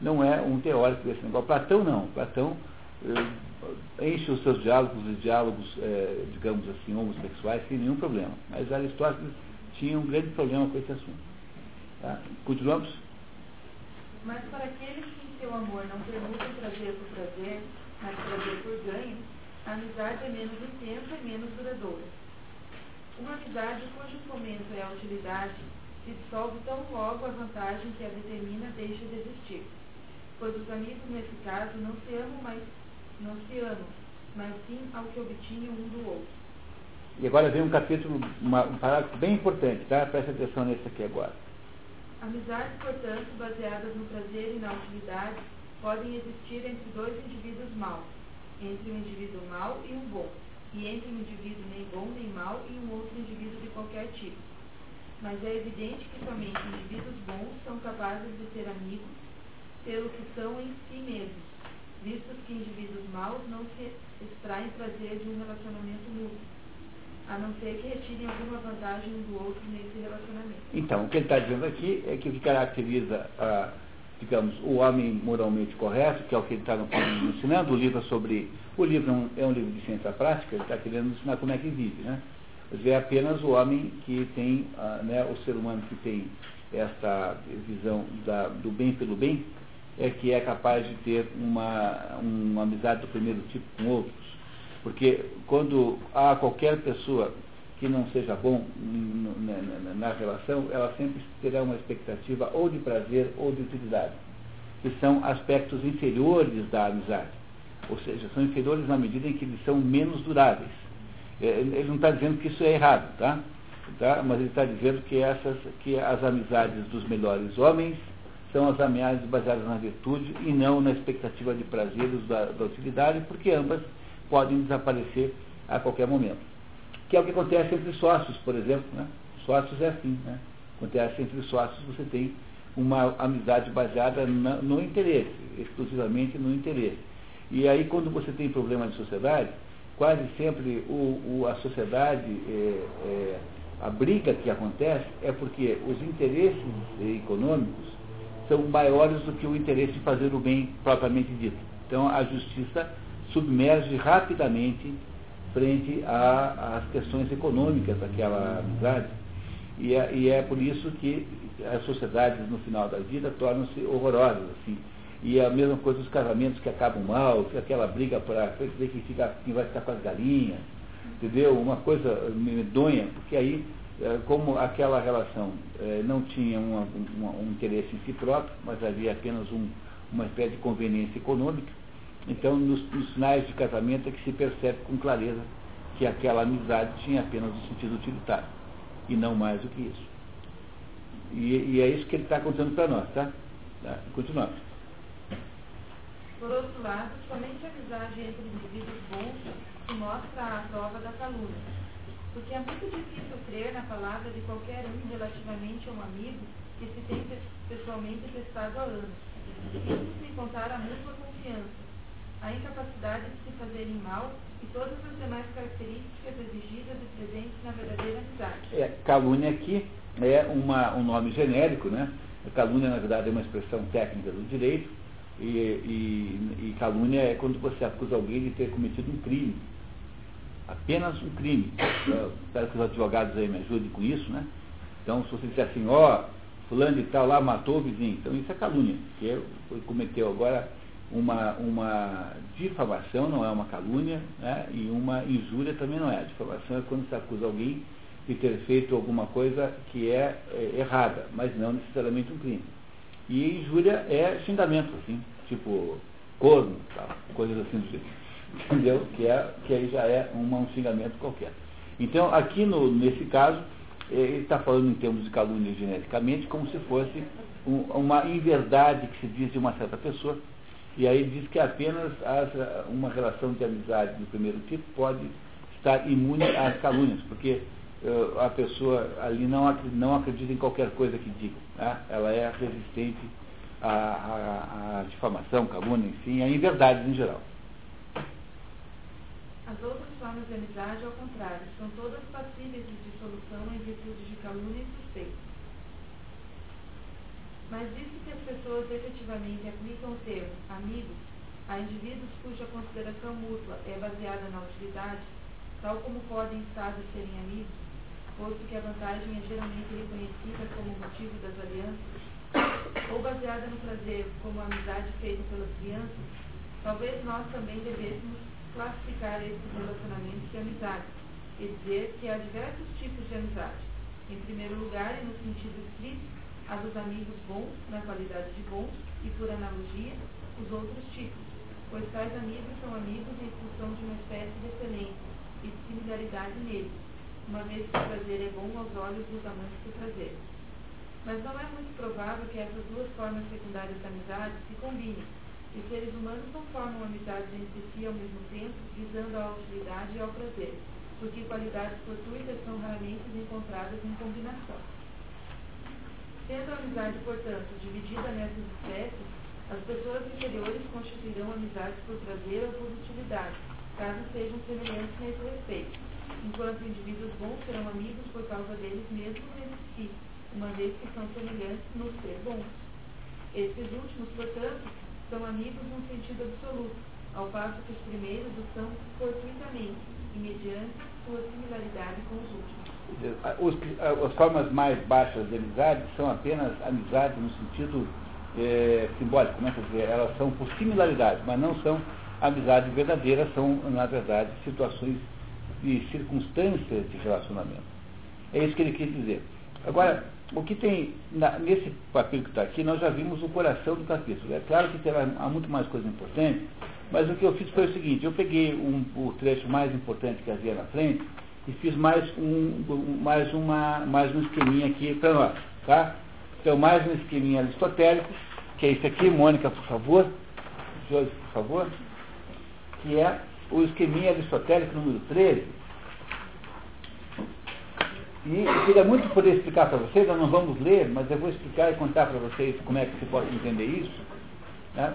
não é um teórico desse negócio. Platão não. Platão eh, enche os seus diálogos de diálogos, eh, digamos assim, homossexuais sem nenhum problema. Mas Aristóteles tinha um grande problema com esse assunto. Tá? Continuamos? Mas para aqueles que em seu amor não permitem prazer por prazer, mas prazer por ganho, a amizade é menos intensa e menos duradoura. Uma amizade cujo fomento é a utilidade se dissolve tão logo a vantagem que a determina deixa de existir pois os amigos nesse caso não se amam, mas não se amam, mas sim ao que obtinham um do outro. E agora vem um capítulo, uma, um parágrafo bem importante, tá? Presta atenção nesse aqui agora. Amizades, portanto, baseadas no prazer e na utilidade, podem existir entre dois indivíduos maus, entre um indivíduo mau e um bom, e entre um indivíduo nem bom nem mau e um outro indivíduo de qualquer tipo. Mas é evidente que somente indivíduos bons são capazes de ser amigos pelo que são em si mesmos, visto que indivíduos maus não se extraem prazer de um relacionamento mútuo, a não ser que retirem alguma vantagem do outro nesse relacionamento. Então, o que ele está dizendo aqui é que o que caracteriza, ah, digamos, o homem moralmente correto, que é o que ele está ensinando, o livro é sobre. O livro é um, é um livro de ciência prática, ele está querendo ensinar como é que vive, né? Mas é apenas o homem que tem, ah, né, o ser humano que tem essa visão da, do bem pelo bem, é que é capaz de ter uma, uma amizade do primeiro tipo com outros. Porque quando há qualquer pessoa que não seja bom na, relação, ela sempre terá uma expectativa ou de prazer ou de utilidade, que são aspectos inferiores da amizade. Ou seja, são inferiores na medida em que eles são menos duráveis. É, ele não está dizendo que isso é errado, tá? tá? Mas ele está dizendo que, essas, que as amizades dos melhores homens são as ameaças baseadas na virtude e não na expectativa de prazeres da, da utilidade, porque ambas podem desaparecer a qualquer momento. Que é o que acontece entre sócios, por exemplo. Né? Sócios é assim. Né? Acontece entre sócios, você tem uma amizade baseada na, no interesse, exclusivamente no interesse. E aí, quando você tem problema de sociedade, quase sempre o, o, a sociedade, é, é, a briga que acontece é porque os interesses econômicos são maiores do que o interesse de fazer o bem propriamente dito. Então a justiça submerge rapidamente frente às questões econômicas daquela amizade. E é, e é, por isso que as sociedades no final da vida tornam-se horrorosas. Assim. E é a mesma coisa os casamentos que acabam mal, aquela briga para ver quem, fica, quem vai ficar com as galinhas, entendeu? Uma coisa medonha, porque aí é, como aquela relação é, não tinha uma, um interesse em si próprio, mas havia apenas um, uma espécie de conveniência econômica, então nos, nos, sinais de casamento é que se percebe com clareza que aquela amizade tinha apenas um sentido utilitário, e não mais do que isso. E, e é isso que ele está contando para nós, tá? tá? Continuamos. Por outro lado, somente a amizade entre indivíduos bons se mostra a prova da calúnia porque é muito difícil crer na palavra de qualquer um relativamente a um amigo que se tem pessoalmente testado há anos. Isso sem contar a mútua confiança, a incapacidade de se fazerem mal e todas as demais características exigidas e presentes na verdadeira amizade. É, calúnia aqui é uma, um nome genérico, né? Calúnia, na verdade, é uma expressão técnica do direito, e, e, e calúnia é quando você acusa alguém de ter cometido um crime apenas um crime. Eu espero que os advogados aí me ajudem com isso, né? Então, se você disser assim, ó, fulano de tal lá matou o vizinho, então isso é calúnia, que ele cometeu agora uma, uma difamação, não é uma calúnia, né? e uma injúria também não é. A difamação é quando se acusa alguém de ter feito alguma coisa que é, é errada, mas não necessariamente um crime. E injúria é xingamento, assim, tipo corno, tal, coisas assim do tipo <laughs> entendeu? Que, é, que aí já é uma, um xingamento qualquer. Então, aqui no, nesse caso, eh, ele está falando em termos de calúnia geneticamente como se fosse um, uma inverdade que se diz de uma certa pessoa. E aí diz que apenas as, uma relação de amizade do primeiro tipo pode estar imune às calúnias, porque uh, a pessoa ali não, não acredita em qualquer coisa que diga. Né? Ela é resistente à, à, à difamação, calúnia, enfim, a inverdades em geral. As outras formas de amizade, ao contrário, são todas passíveis de dissolução em virtude de calúnia e suspeita. Mas visto que as pessoas efetivamente aplicam o termo amigos a indivíduos cuja consideração mútua é baseada na utilidade, tal como podem estados serem amigos, posto que a vantagem é geralmente reconhecida como motivo das alianças, ou baseada no prazer como a amizade feita pelas crianças, talvez nós também devêssemos classificar esses relacionamentos de amizade e dizer que há diversos tipos de amizade. Em primeiro lugar, e no sentido estrito, a dos amigos bons, na qualidade de bons, e por analogia, os outros tipos, pois tais amigos são amigos em função de uma espécie de excelência e de similaridade neles, uma vez que o prazer é bom aos olhos dos amantes do prazer. Mas não é muito provável que essas duas formas secundárias de amizade se combinem, e seres humanos não formam amizades entre si ao mesmo tempo, visando a utilidade e ao prazer, porque qualidades fortuitas são raramente encontradas em combinação. Sendo a amizade, portanto, dividida nessas espécies, as pessoas inferiores constituirão amizades por prazer ou por utilidade, caso sejam semelhantes nesse respeito, enquanto indivíduos bons serão amigos por causa deles mesmos entre si, uma vez que são semelhantes no ser bons. Esses últimos, portanto, são amigos num sentido absoluto, ao passo que os primeiros o são fortuitamente e mediante sua similaridade com os últimos. Os, as formas mais baixas de amizade são apenas amizade no sentido é, simbólico, né? dizer, elas são por similaridade, mas não são amizade verdadeira, são, na verdade, situações e circunstâncias de relacionamento. É isso que ele quis dizer. Agora, o que tem na, nesse papel que está aqui, nós já vimos o coração do capítulo. É claro que terá, há muito mais coisa importante, mas o que eu fiz foi o seguinte, eu peguei um, o trecho mais importante que havia na frente, e fiz mais um, mais uma, mais um esqueminha aqui para nós, tá? Então, mais um esqueminha aristotélico, que é esse aqui, Mônica, por favor, Jorge, por favor, que é o esqueminha aristotélico número 13. E eu queria muito poder explicar para vocês, nós não vamos ler, mas eu vou explicar e contar para vocês como é que se pode entender isso, né?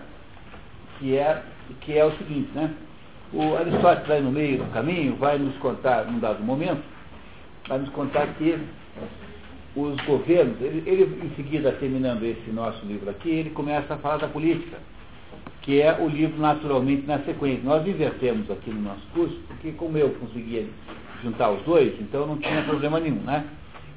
que, é, que é o seguinte, né? O Aristóteles vai no meio do caminho, vai nos contar, num dado momento, vai nos contar que os governos, ele, ele, em seguida, terminando esse nosso livro aqui, ele começa a falar da política, que é o livro naturalmente na sequência. Nós invertemos aqui no nosso curso, porque como eu conseguia juntar os dois, então não tinha problema nenhum, né?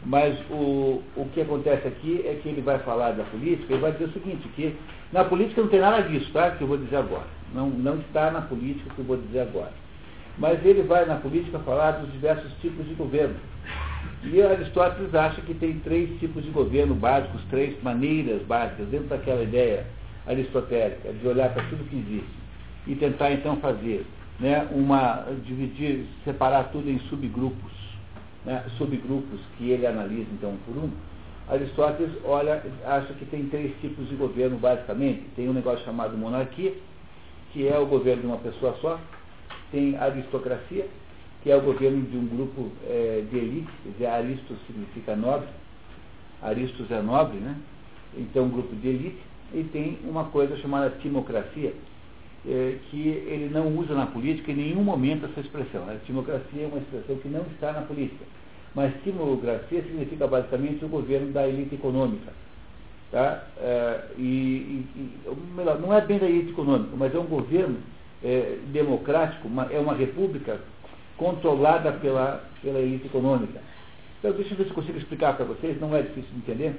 Mas o, o que acontece aqui é que ele vai falar da política e vai dizer o seguinte, que na política não tem nada disso, tá? Que eu vou dizer agora. Não, não está na política que eu vou dizer agora. Mas ele vai na política falar dos diversos tipos de governo. E Aristóteles acha que tem três tipos de governo básicos, três maneiras básicas, dentro daquela ideia aristotélica, de olhar para tudo que existe e tentar então fazer né, uma, dividir, separar tudo em subgrupos, né, subgrupos que ele analisa então um por um. Aristóteles olha, acha que tem três tipos de governo basicamente. Tem um negócio chamado monarquia, que é o governo de uma pessoa só, tem aristocracia, que é o governo de um grupo é, de elite, quer dizer, aristos significa nobre, aristos é nobre, né? Então, um grupo de elite, e tem uma coisa chamada timocracia, é, que ele não usa na política em nenhum momento essa expressão. A timocracia é uma expressão que não está na política. Mas timocracia significa basicamente o governo da elite econômica Tá? É, e, e, melhor, não é bem da elite econômica, mas é um governo é, democrático, uma, é uma república controlada pela, pela elite econômica. Então, deixa eu ver se eu consigo explicar para vocês, não é difícil de entender.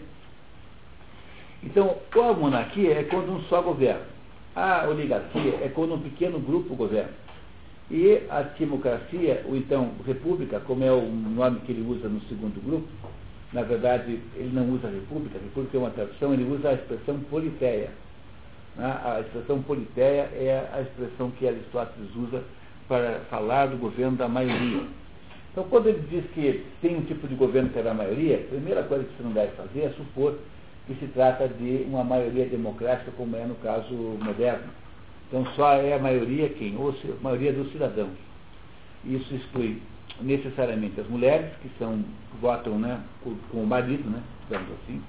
Então, a monarquia é quando um só governa. A oligarquia é quando um pequeno grupo governa. E a democracia, ou então república, como é o nome que ele usa no segundo grupo, na verdade, ele não usa república, república é uma tradução, ele usa a expressão politeia. Né? A expressão politeia é a expressão que Aristóteles usa para falar do governo da maioria. Então, quando ele diz que tem um tipo de governo que é da maioria, a primeira coisa que você não deve fazer é supor que se trata de uma maioria democrática, como é no caso moderno. Então só é a maioria quem? Ou a maioria dos cidadãos. Isso exclui necessariamente as mulheres, que são, votam né, com, o marido, né, digamos assim.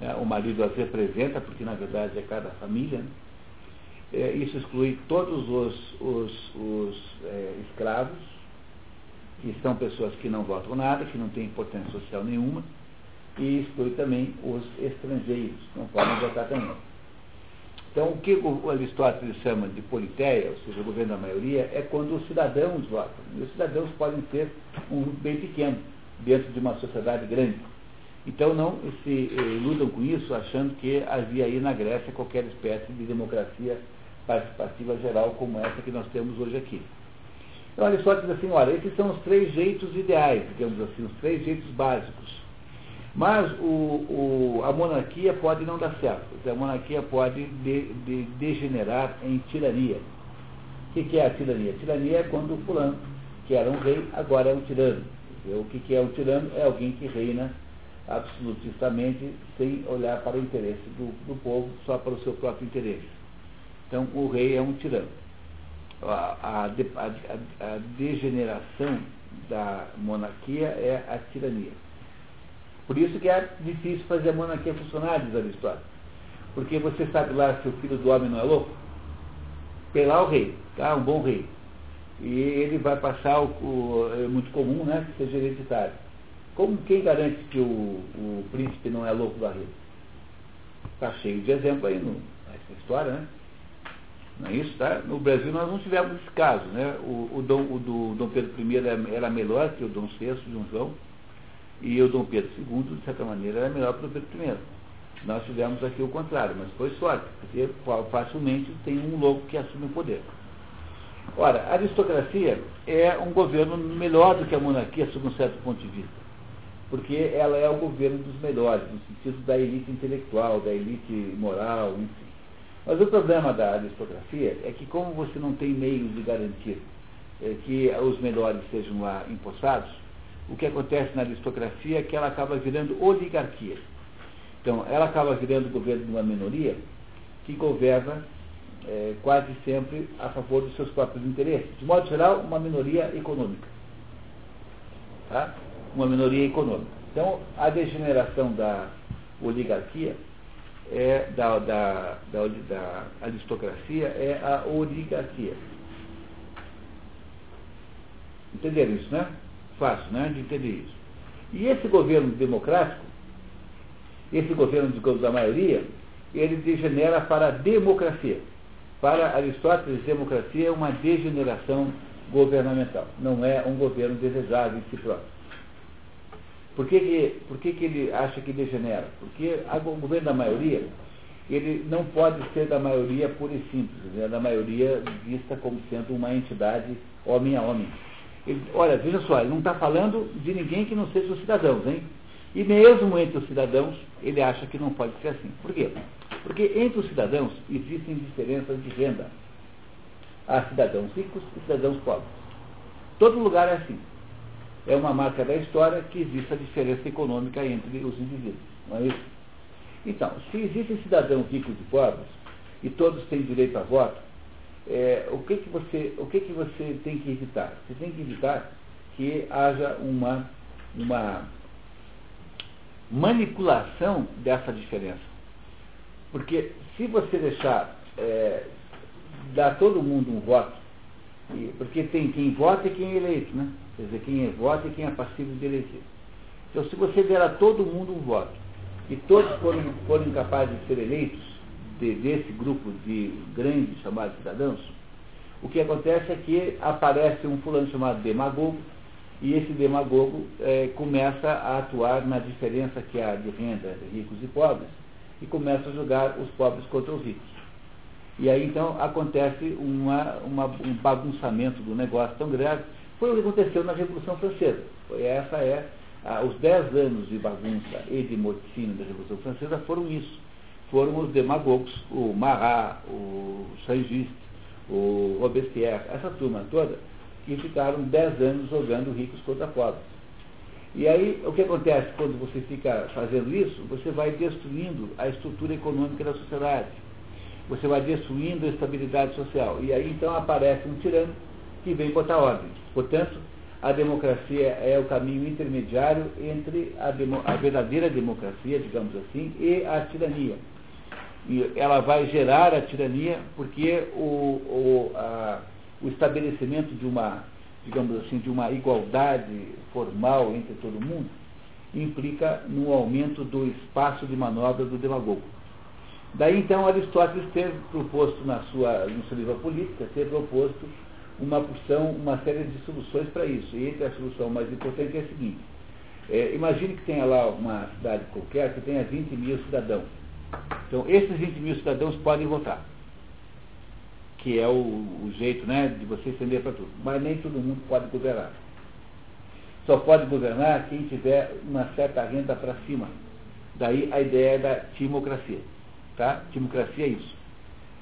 É, o marido as representa, porque na verdade é cada família. Né? É, isso exclui todos os, os, os é, escravos, que são pessoas que não votam nada, que não têm importância social nenhuma, e exclui também os estrangeiros, que não podem votar também. Então, o que o Aristóteles chama de politéia, ou seja, o governo da maioria, é quando os cidadãos votam. E os cidadãos podem ser um bem pequeno, dentro de uma sociedade grande. Então, não se eh, iludam com isso, achando que havia aí na Grécia qualquer espécie de democracia participativa geral como essa que nós temos hoje aqui. Então, Aristóteles diz assim, olha, esses são os três jeitos ideais, digamos assim, os três jeitos básicos mas o, o, a monarquia pode não dar certo. A monarquia pode de, de, degenerar em tirania. O que, que, é a tirania? A tirania é quando o fulano, que era um rei, agora é um tirano. O que, que é um tirano? É alguém que reina absolutistamente sem olhar para o interesse do, do povo, só para o seu próprio interesse. Então, o rei é um tirano. A, a, a, a degeneração da monarquia é a tirania. Por isso que é difícil fazer a monarquia funcionar, diz Aristóteles. Porque você sabe lá se o filho do homem não é louco? Tem lá o rei, tá? um bom rei. E ele vai passar o, o é muito comum, né, que seja hereditário. Como quem garante que o, o príncipe não é louco da rei? Está cheio de exemplo aí no, nessa história, né? Não é isso, tá? No Brasil nós não tivemos esse caso, né? O, o, Dom, o do Dom Pedro I era melhor que o Dom VI, Dom João, e o Dom Pedro II, de certa maneira, era melhor para o Pedro I. Nós tivemos aqui o contrário, mas foi sorte, porque facilmente tem um louco que assume o poder. Ora, a aristocracia é um governo melhor do que a monarquia, sob um certo ponto de vista. Porque ela é o governo dos melhores, no sentido da elite intelectual, da elite moral, enfim. Mas o problema da aristocracia é que, como você não tem meios de garantir é, que os melhores sejam lá empossados, o que acontece na aristocracia é que ela acaba virando oligarquia. Então, ela acaba virando o governo de uma minoria que governa é, quase sempre a favor dos seus próprios interesses. De modo geral, uma minoria econômica. Tá? Uma minoria econômica. Então, a degeneração da oligarquia, é, da, da, da, da aristocracia, é a oligarquia. Entenderam isso, né? Fácil né, de entender isso. E esse governo democrático, esse governo da maioria, ele degenera para a democracia. Para Aristóteles, democracia é uma degeneração governamental, não é um governo desejável em si próprio. Por que, que, por que, que ele acha que degenera? Porque o governo da maioria, ele não pode ser da maioria pura e simples, né? da maioria vista como sendo uma entidade homem a homem. Ele, olha, veja só, ele não está falando de ninguém que não seja os cidadãos, hein? E mesmo entre os cidadãos, ele acha que não pode ser assim. Por quê? Porque entre os cidadãos existem diferenças de renda. Há cidadãos ricos e cidadãos pobres. Todo lugar é assim. É uma marca da história que existe a diferença econômica entre os indivíduos. Não é isso? Então, se existem cidadãos ricos e pobres, e todos têm direito a voto, é, o, que, que, você, o que, que você tem que evitar? Você tem que evitar que haja uma, uma manipulação dessa diferença. Porque se você deixar é, dar todo mundo um voto, porque tem quem vota e quem é eleito, né? Quer dizer, quem é vota e quem é passivo de eleger. Então, se você der a todo mundo um voto e todos forem, forem capazes de ser eleitos, de, desse grupo de grandes chamados cidadãos, o que acontece é que aparece um fulano chamado demagogo, e esse demagogo é, começa a atuar na diferença que há de renda ricos e pobres, e começa a jogar os pobres contra os ricos. E aí então acontece uma, uma, um bagunçamento do negócio tão grave. Foi o que aconteceu na Revolução Francesa. Essa é os dez anos de bagunça e de morticínio da Revolução Francesa foram isso foram os demagogos, o Marat, o Saint-Just, o Robespierre, essa turma toda, que ficaram dez anos jogando ricos contra pobres. E aí, o que acontece quando você fica fazendo isso? Você vai destruindo a estrutura econômica da sociedade. você vai destruindo a estabilidade social. E aí então aparece um tirano que vem botar ordem. Portanto, a democracia é o caminho intermediário entre a, demo, a verdadeira democracia, digamos assim, e a tirania. E ela vai gerar a tirania porque o, o, a, o estabelecimento de uma, digamos assim, de uma igualdade formal entre todo mundo implica no aumento do espaço de manobra do demagogo. Daí então Aristóteles ter proposto na sua, no seu livro Política, ter proposto uma opção, uma série de soluções para isso. E entre a solução mais importante é a seguinte. É, imagine que tenha lá uma cidade qualquer que tenha 20 mil cidadãos. Então, esses 20 mil cidadãos podem votar. Que é o, o jeito né, de você estender para tudo. Mas nem todo mundo pode governar. Só pode governar quem tiver uma certa renda para cima. Daí a ideia da timocracia. Tá? Timocracia é isso.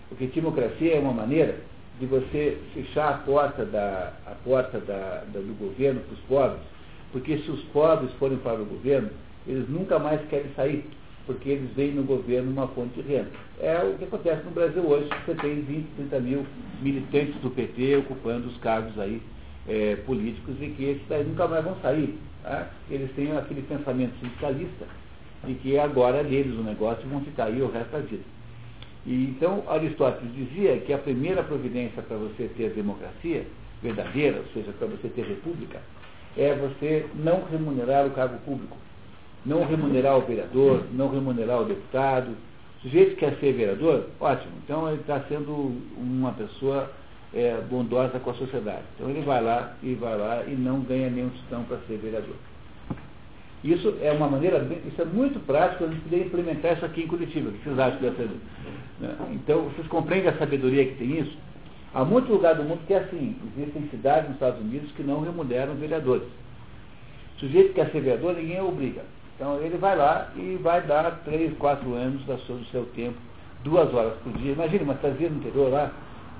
Porque timocracia é uma maneira de você fechar a porta, da, a porta da, da do governo para os pobres, porque se os pobres forem para o governo, eles nunca mais querem sair, porque eles veem no governo uma fonte de renda. É o que acontece no Brasil hoje, você tem 20, 30 mil militantes do PT ocupando os cargos aí é, políticos e que esses daí nunca mais vão sair. Tá? Eles têm aquele pensamento sindicalista de que agora deles o negócio vão ficar aí o resto da vida. E, então, Aristóteles dizia que a primeira providência para você ter democracia verdadeira, ou seja, para você ter república, é você não remunerar o cargo público, não remunerar o vereador, não remunerar o deputado. O sujeito que quer ser vereador, ótimo, então ele está sendo uma pessoa é, bondosa com a sociedade. Então ele vai lá e vai lá e não ganha nenhum tostão para ser vereador. Isso é uma maneira, isso é muito prático, a gente poderia implementar isso aqui em Curitiba. O que vocês acham dessa? Né? Então, vocês compreendem a sabedoria que tem isso? Há muitos lugares do mundo que é assim. Existem cidades nos Estados Unidos que não remuneram vereadores. O sujeito que quer ser vereador, ninguém obriga. Então ele vai lá e vai dar três, quatro anos do seu tempo, duas horas por dia. Imagina uma cidadezinha no interior lá,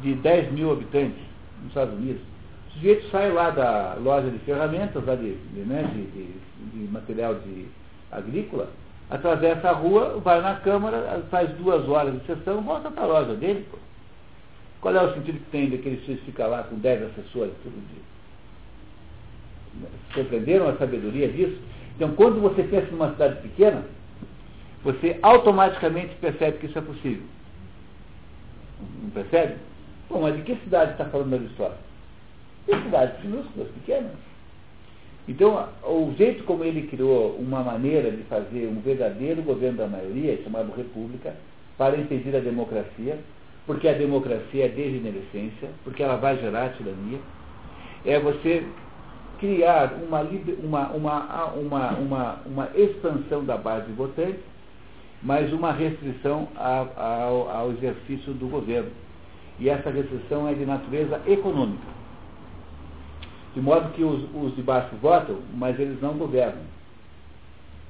de 10 mil habitantes nos Estados Unidos. O sujeito sai lá da loja de ferramentas, lá de, de, né, de, de material de agrícola, atravessa a rua, vai na Câmara, faz duas horas de sessão, volta para a loja dele. Pô. Qual é o sentido que tem daquele sujeito ficar lá com 10 assessores todo dia? Compreenderam a sabedoria disso? Então, quando você pensa numa cidade pequena, você automaticamente percebe que isso é possível. Não percebe? Bom, mas de que cidade está falando Aristóteles? De cidades minúsculas, pequenas. Então, o jeito como ele criou uma maneira de fazer um verdadeiro governo da maioria, chamado república, para impedir a democracia, porque a democracia é degenerescência, porque ela vai gerar tirania, é você criar uma, uma, uma, uma, uma, uma expansão da base votante, mas uma restrição ao, ao exercício do governo. E essa restrição é de natureza econômica. De modo que os, os de baixo votam, mas eles não governam.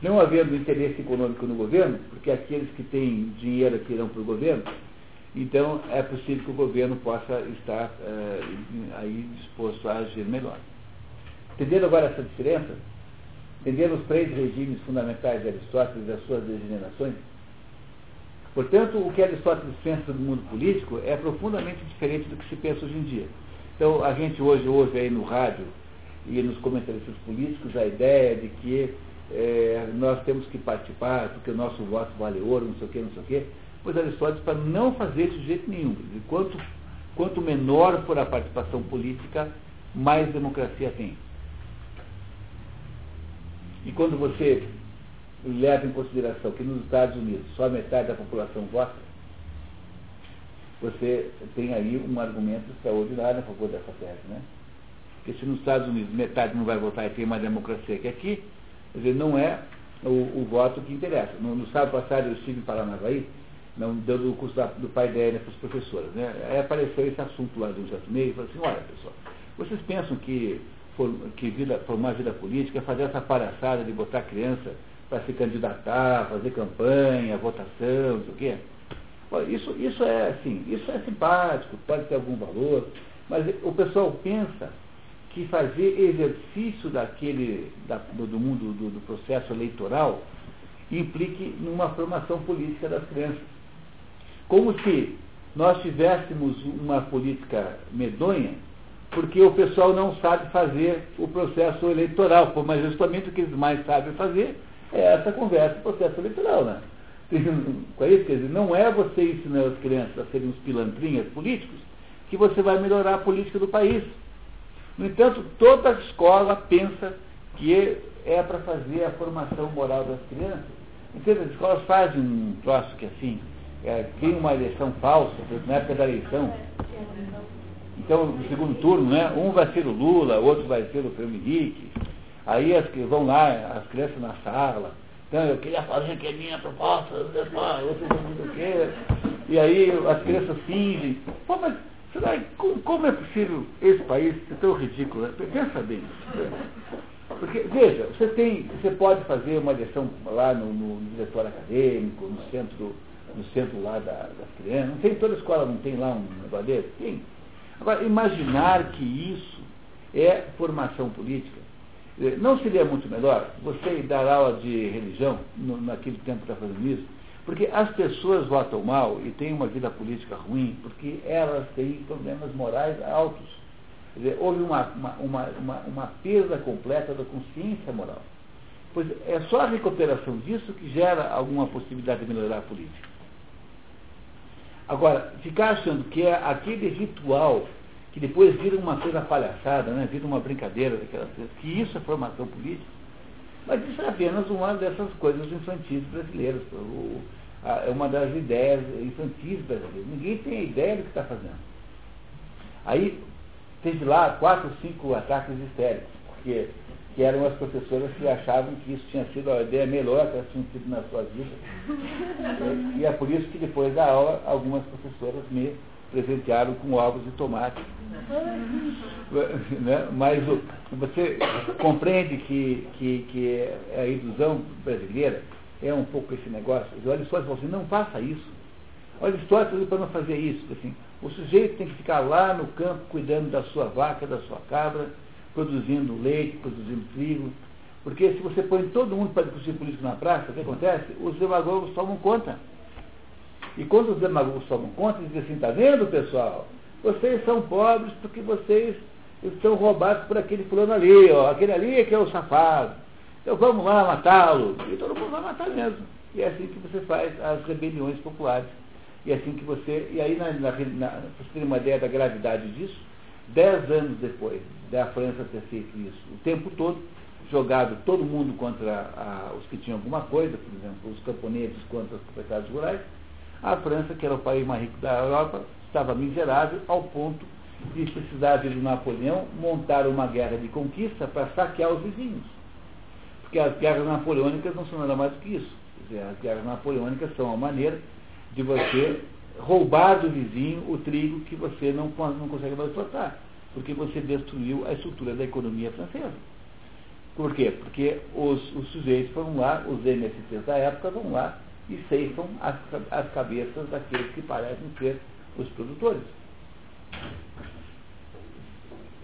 Não havendo interesse econômico no governo, porque aqueles que têm dinheiro irão para o governo, então é possível que o governo possa estar é, aí disposto a agir melhor. Entendendo agora essa diferença? Entendendo os três regimes fundamentais de Aristóteles e as suas degenerações? Portanto, o que Aristóteles pensa do mundo político é profundamente diferente do que se pensa hoje em dia. Então, a gente hoje ouve aí no rádio e nos comentaristas políticos a ideia de que é, nós temos que participar porque o nosso voto vale ouro, não sei o quê, não sei o quê. Pois Aristóteles, para não fazer isso de jeito nenhum. Quanto, quanto menor for a participação política, mais democracia tem. E quando você leva em consideração que nos Estados Unidos só metade da população vota, você tem aí um argumento extraordinário a favor dessa tese, né? Porque se nos Estados Unidos metade não vai votar e tem uma democracia que aqui, quer dizer, não é o, o voto que interessa. No, no sábado passado eu estive em Paranavaí, não, dando o curso da, do pai da para as professoras, né? Aí apareceu esse assunto lá do um certo meio e falou assim, olha pessoal, vocês pensam que, for, que vida, formar vida política fazer essa palhaçada de botar criança para se candidatar, fazer campanha, votação, não sei o quê. Isso, isso é assim, isso é simpático, pode ter algum valor, mas o pessoal pensa que fazer exercício daquele, da, do mundo do, do processo eleitoral implique numa formação política das crianças. Como se nós tivéssemos uma política medonha, porque o pessoal não sabe fazer o processo eleitoral, mas justamente o que eles mais sabem fazer é essa conversa, processo eleitoral, né? <laughs> Com isso, quer dizer, não é você ensinar as crianças a serem uns pilantrinhas políticos que você vai melhorar a política do país. No entanto, toda escola pensa que é para fazer a formação moral das crianças. Então, as escolas fazem um troço que assim, é, cria uma eleição falsa, na época da eleição. Então, no segundo turno, né, um vai ser o Lula, outro vai ser o Fernando Henrique. Aí as que vão lá, as crianças na sala. Então, eu queria fazer que é minha proposta, outro não quer. E aí as crianças fingem. Pô, mas será, como, como é possível esse país ser tão ridículo? Né? Pensa bem. Porque, veja, você tem, você pode fazer uma eleição lá no, no diretório acadêmico, no centro, no centro lá da, das crianças. Não tem, toda escola não tem lá um negócio desse? Tem. Agora, imaginar que isso é formação política, eh, não seria muito melhor você dar aula de religião no, naquele tempo que está fazendo isso? Porque as pessoas votam mal e têm uma vida política ruim porque elas têm problemas morais altos. Dizer, houve uma, uma, uma, uma perda completa da consciência moral. Pois é só a recuperação disso que gera alguma possibilidade de melhorar a política. Agora, ficar achando que é aquele ritual que depois vira uma coisa palhaçada, né? vira uma brincadeira daquelas coisas, que isso é formação política, mas isso é apenas uma dessas coisas infantis brasileiras. É uma das ideias infantis brasileiras. Ninguém tem ideia do que está fazendo. Aí teve lá quatro, cinco ataques histéricos, porque que eram as professoras que achavam que isso tinha sido a ideia melhor que elas tinham tido na sua vida. e é por isso que depois da aula algumas professoras me presentearam com ovos de tomate. né? Mas você compreende que, que, que a ilusão brasileira é um pouco esse negócio. Olha só, assim, não faça isso. Olha Aristóteles para não fazer isso. Assim, o sujeito tem que ficar lá no campo cuidando da sua vaca, da sua cabra, produzindo leite, produzindo trigo. Porque se você põe todo mundo para discutir política na praça, o que acontece? Os demagogos tomam conta. E quando os demagogos tomam conta, dizem assim, está vendo, pessoal? Vocês são pobres porque vocês estão roubados por aquele fulano ali, ó. Aquele ali é que é o safado. Então vamos lá matá-lo. E todo mundo vai matar mesmo. E é assim que você faz as rebeliões populares. E é assim que você. E aí, na, na, na, você ter uma ideia da gravidade disso, dez anos depois da França ter feito isso, o tempo todo, jogado todo mundo contra a, os que tinham alguma coisa, por exemplo, os camponeses contra os proprietários rurais, a França, que era o país mais rico da Europa, estava miserável ao ponto de precisar de Napoleão montar uma guerra de conquista para saquear os vizinhos. Porque as guerras napoleônicas não são nada mais do que isso. Dizer, as guerras napoleônicas são a maneira de você roubar do vizinho o trigo que você não, não consegue mais exportar porque você destruiu a estrutura da economia francesa. Por quê? Porque os, os sujeitos foram lá, os MSTs da época vão lá e ceifam as, as cabeças daqueles que parecem ser os produtores.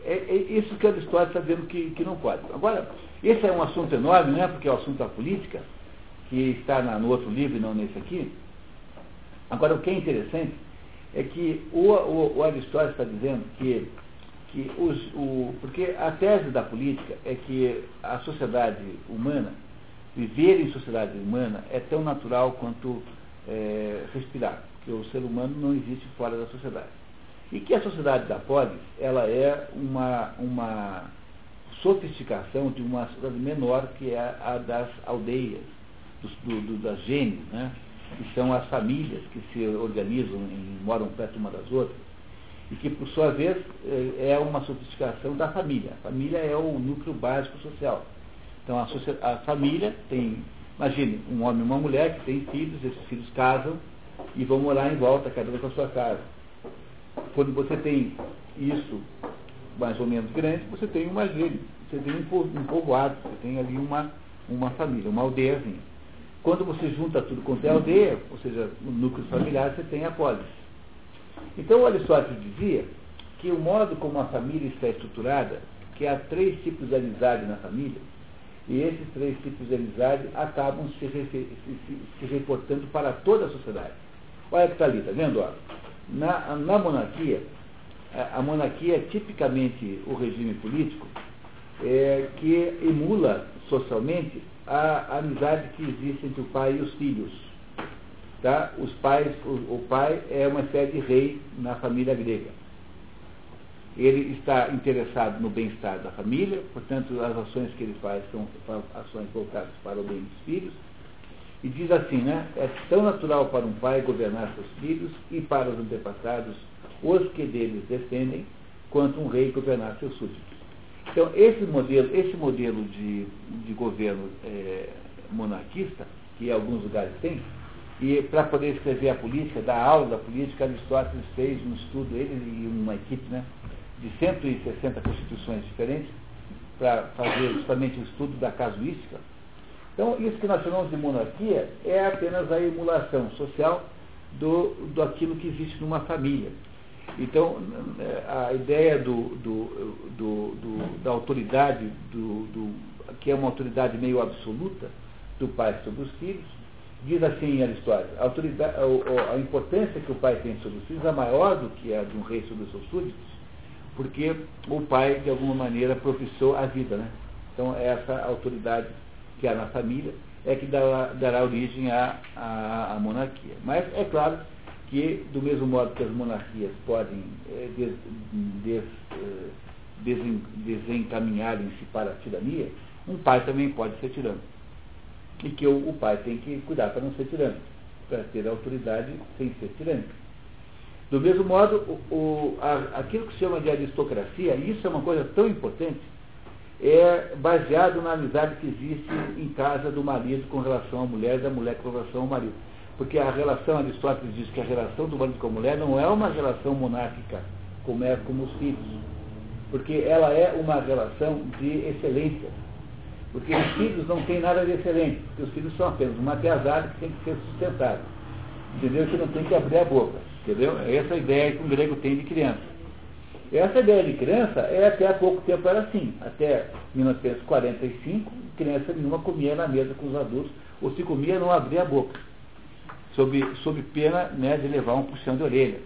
É, é isso que a história está dizendo que, que não pode. Agora, esse é um assunto enorme, né? porque é o assunto da política, que está na, no outro livro e não nesse aqui. Agora, o que é interessante é que o, o, o Aristóteles está dizendo que que os, o, porque a tese da política é que a sociedade humana, viver em sociedade humana é tão natural quanto é, respirar, porque o ser humano não existe fora da sociedade. E que a sociedade da polis, ela é uma, uma sofisticação de uma sociedade menor que é a das aldeias, dos, do, do, das genes, né? Que são as famílias que se organizam e moram perto uma das outras e que, por sua vez, é, é uma sofisticação da família. A família é o núcleo básico social. Então, a, a família tem, imagine, um homem e uma mulher que têm filhos, esses filhos casam e vão morar em volta, cada um com a sua casa. Quando você tem isso mais ou menos grande, você tem uma gênese, você tem um povoado, você tem ali uma, uma família, uma aldeiazinha. Quando você junta tudo quanto é aldeia, ou seja, o núcleo familiar, você tem a polis. Então Aristóteles dizia que o modo como a família está estruturada, que há três tipos de amizade na família, e esses três tipos de amizade acabam se, se, se, se reportando para toda a sociedade. Olha que está ali, está vendo? Ó? Na, na monarquia, a, a monarquia é tipicamente o regime político é, que emula socialmente a, amizade que existe entre o pai e os filhos. Tá? Os pais, o, o pai é uma espécie de rei na família grega. Ele está interessado no bem-estar da família, portanto, as ações que ele faz são ações voltadas para o bem dos filhos. E diz assim, né? É tão natural para um pai governar seus filhos e para os antepassados, os que deles descendem, quanto um rei governar seus súditos. Então, esse modelo, esse modelo de, de governo é, monarquista, que alguns lugares têm, e para poder escrever a política, dar aula da política, Aristóteles fez um estudo, ele e uma equipe, né? de 160 constituições diferentes para fazer justamente o estudo da casuística. Então, isso que nós chamamos de monarquia é apenas a emulação social do, do aquilo que existe numa família. Então, a ideia do, do, do, da autoridade, que é uma autoridade meio absoluta do pai sobre os filhos, diz assim Aristóteles, a, a, a importância que o pai tem sobre os filhos é maior do que a de um rei sobre os seus súditos, porque o pai, de alguma maneira, professou a vida. Né? Então, essa autoridade que há na família é que dará, dará origem à, à, à, monarquia. Mas é claro que, do mesmo modo que as monarquias podem é, des, des, desen, desencaminharem-se para a tirania, um pai também pode ser tirano. E que o, o pai tem que cuidar para não ser tirano, para ter autoridade sem ser tirânico. Do mesmo modo, o, o, a, aquilo que se chama de aristocracia, e isso é uma coisa tão importante, é baseado na amizade que existe em casa do marido com relação à mulher e da mulher com relação ao marido. Porque a relação, Aristóteles diz que a relação do marido com a mulher não é uma relação monárquica, como é com os filhos. Porque ela é uma relação de excelência. Porque os filhos não têm nada de excelente, porque os filhos são apenas uma piazada que tem que ser sustentada. Entendeu? Que não tem que abrir a boca. Entendeu? É essa a ideia que um grego tem de criança. Essa ideia de criança é até há pouco tempo era assim. Até 1945, criança nenhuma comia na mesa com os adultos, ou se comia não abria a boca, sob, sob pena né, de levar um puxão de orelha.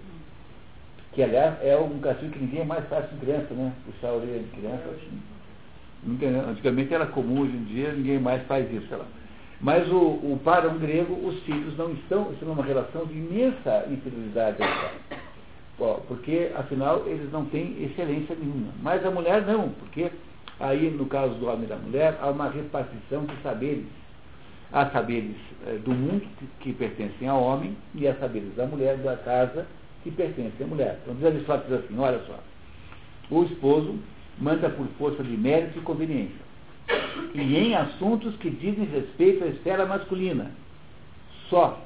Que aliás é um castigo que ninguém mais faz com criança, né? Puxar a orelha de criança. Assim. Antigamente era comum, hoje em dia ninguém mais faz isso, sei lá. Mas o, o, para um grego, os filhos não estão, estão numa relação de imensa infidelidade. Porque, afinal, eles não têm excelência nenhuma. Mas a mulher não, porque aí, no caso do homem e da mulher, há uma repartição de saberes. Há saberes eh, do mundo que, pertencem ao homem e há saberes da mulher, da casa, que pertencem à mulher. Então, diz Aristóteles assim, olha só, o esposo manda por força de mérito e conveniência e em assuntos que dizem respeito à esfera masculina. Só.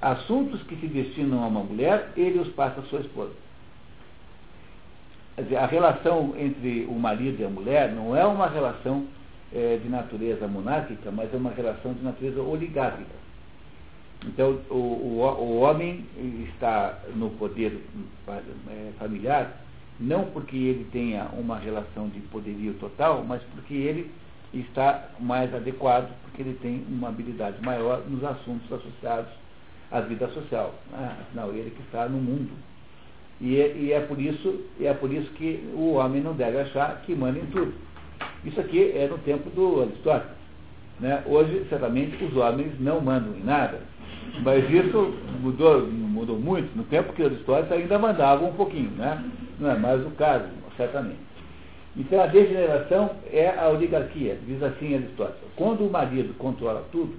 Assuntos que se destinam a uma mulher, ele os passa à sua esposa. Quer dizer, a relação entre o marido e a mulher não é uma relação é, de natureza monárquica, mas é uma relação de natureza oligárquica. Então, o, o, o homem está no poder é, familiar não porque ele tenha uma relação de poderio total, mas porque ele está mais adequado, porque ele tem uma habilidade maior nos assuntos associados à vida social. Afinal, ele que está no mundo. E é, e é, por isso, é por isso que o homem não deve achar que manda em tudo. Isso aqui é no tempo do Aristóteles. Né? Hoje, certamente, os homens não mandam em nada. Mas isso mudou, mudou muito. No tempo que Aristóteles ainda mandava um pouquinho. Né? Não é mais o caso, certamente. Então a degeneração é a oligarquia, diz assim Aristóteles. Quando o marido controla tudo,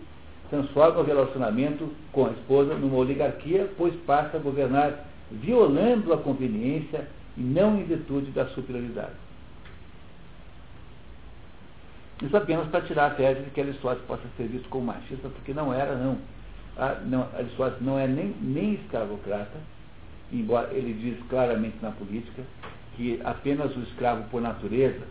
transforma o relacionamento com a esposa numa oligarquia, pois passa a governar violando a conveniência e não em virtude da superioridade. Isso apenas para tirar a tese de que Aristóteles possa ser visto como machista, porque não era, não. A, não Aristóteles não é nem, nem escravocrata, embora ele diz claramente na política que apenas o escravo por natureza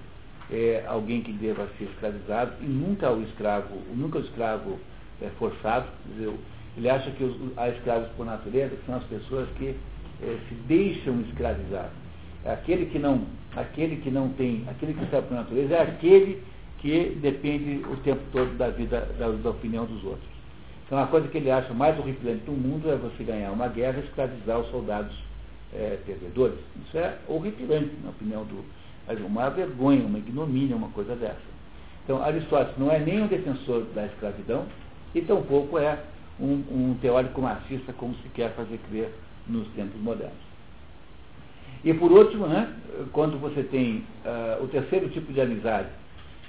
é alguém que deva ser escravizado e nunca o escravo, nunca o escravo é forçado. Dizer, ele acha que os, há escravos por natureza, que são as pessoas que é, se deixam escravizar. Aquele que não, aquele que não tem, aquele que está por natureza é aquele que depende o tempo todo da vida, da, da opinião dos outros. Então a coisa que ele acha mais horripilante do mundo é você ganhar uma guerra e escravizar os soldados é, perdedores. Isso é horripilante, na opinião do. Uma vergonha, uma ignomínia, uma coisa dessa. Então Aristóteles não é nem um defensor da escravidão e tampouco é um, um teórico marxista como se quer fazer crer nos tempos modernos. E por último, né, quando você tem uh, o terceiro tipo de amizade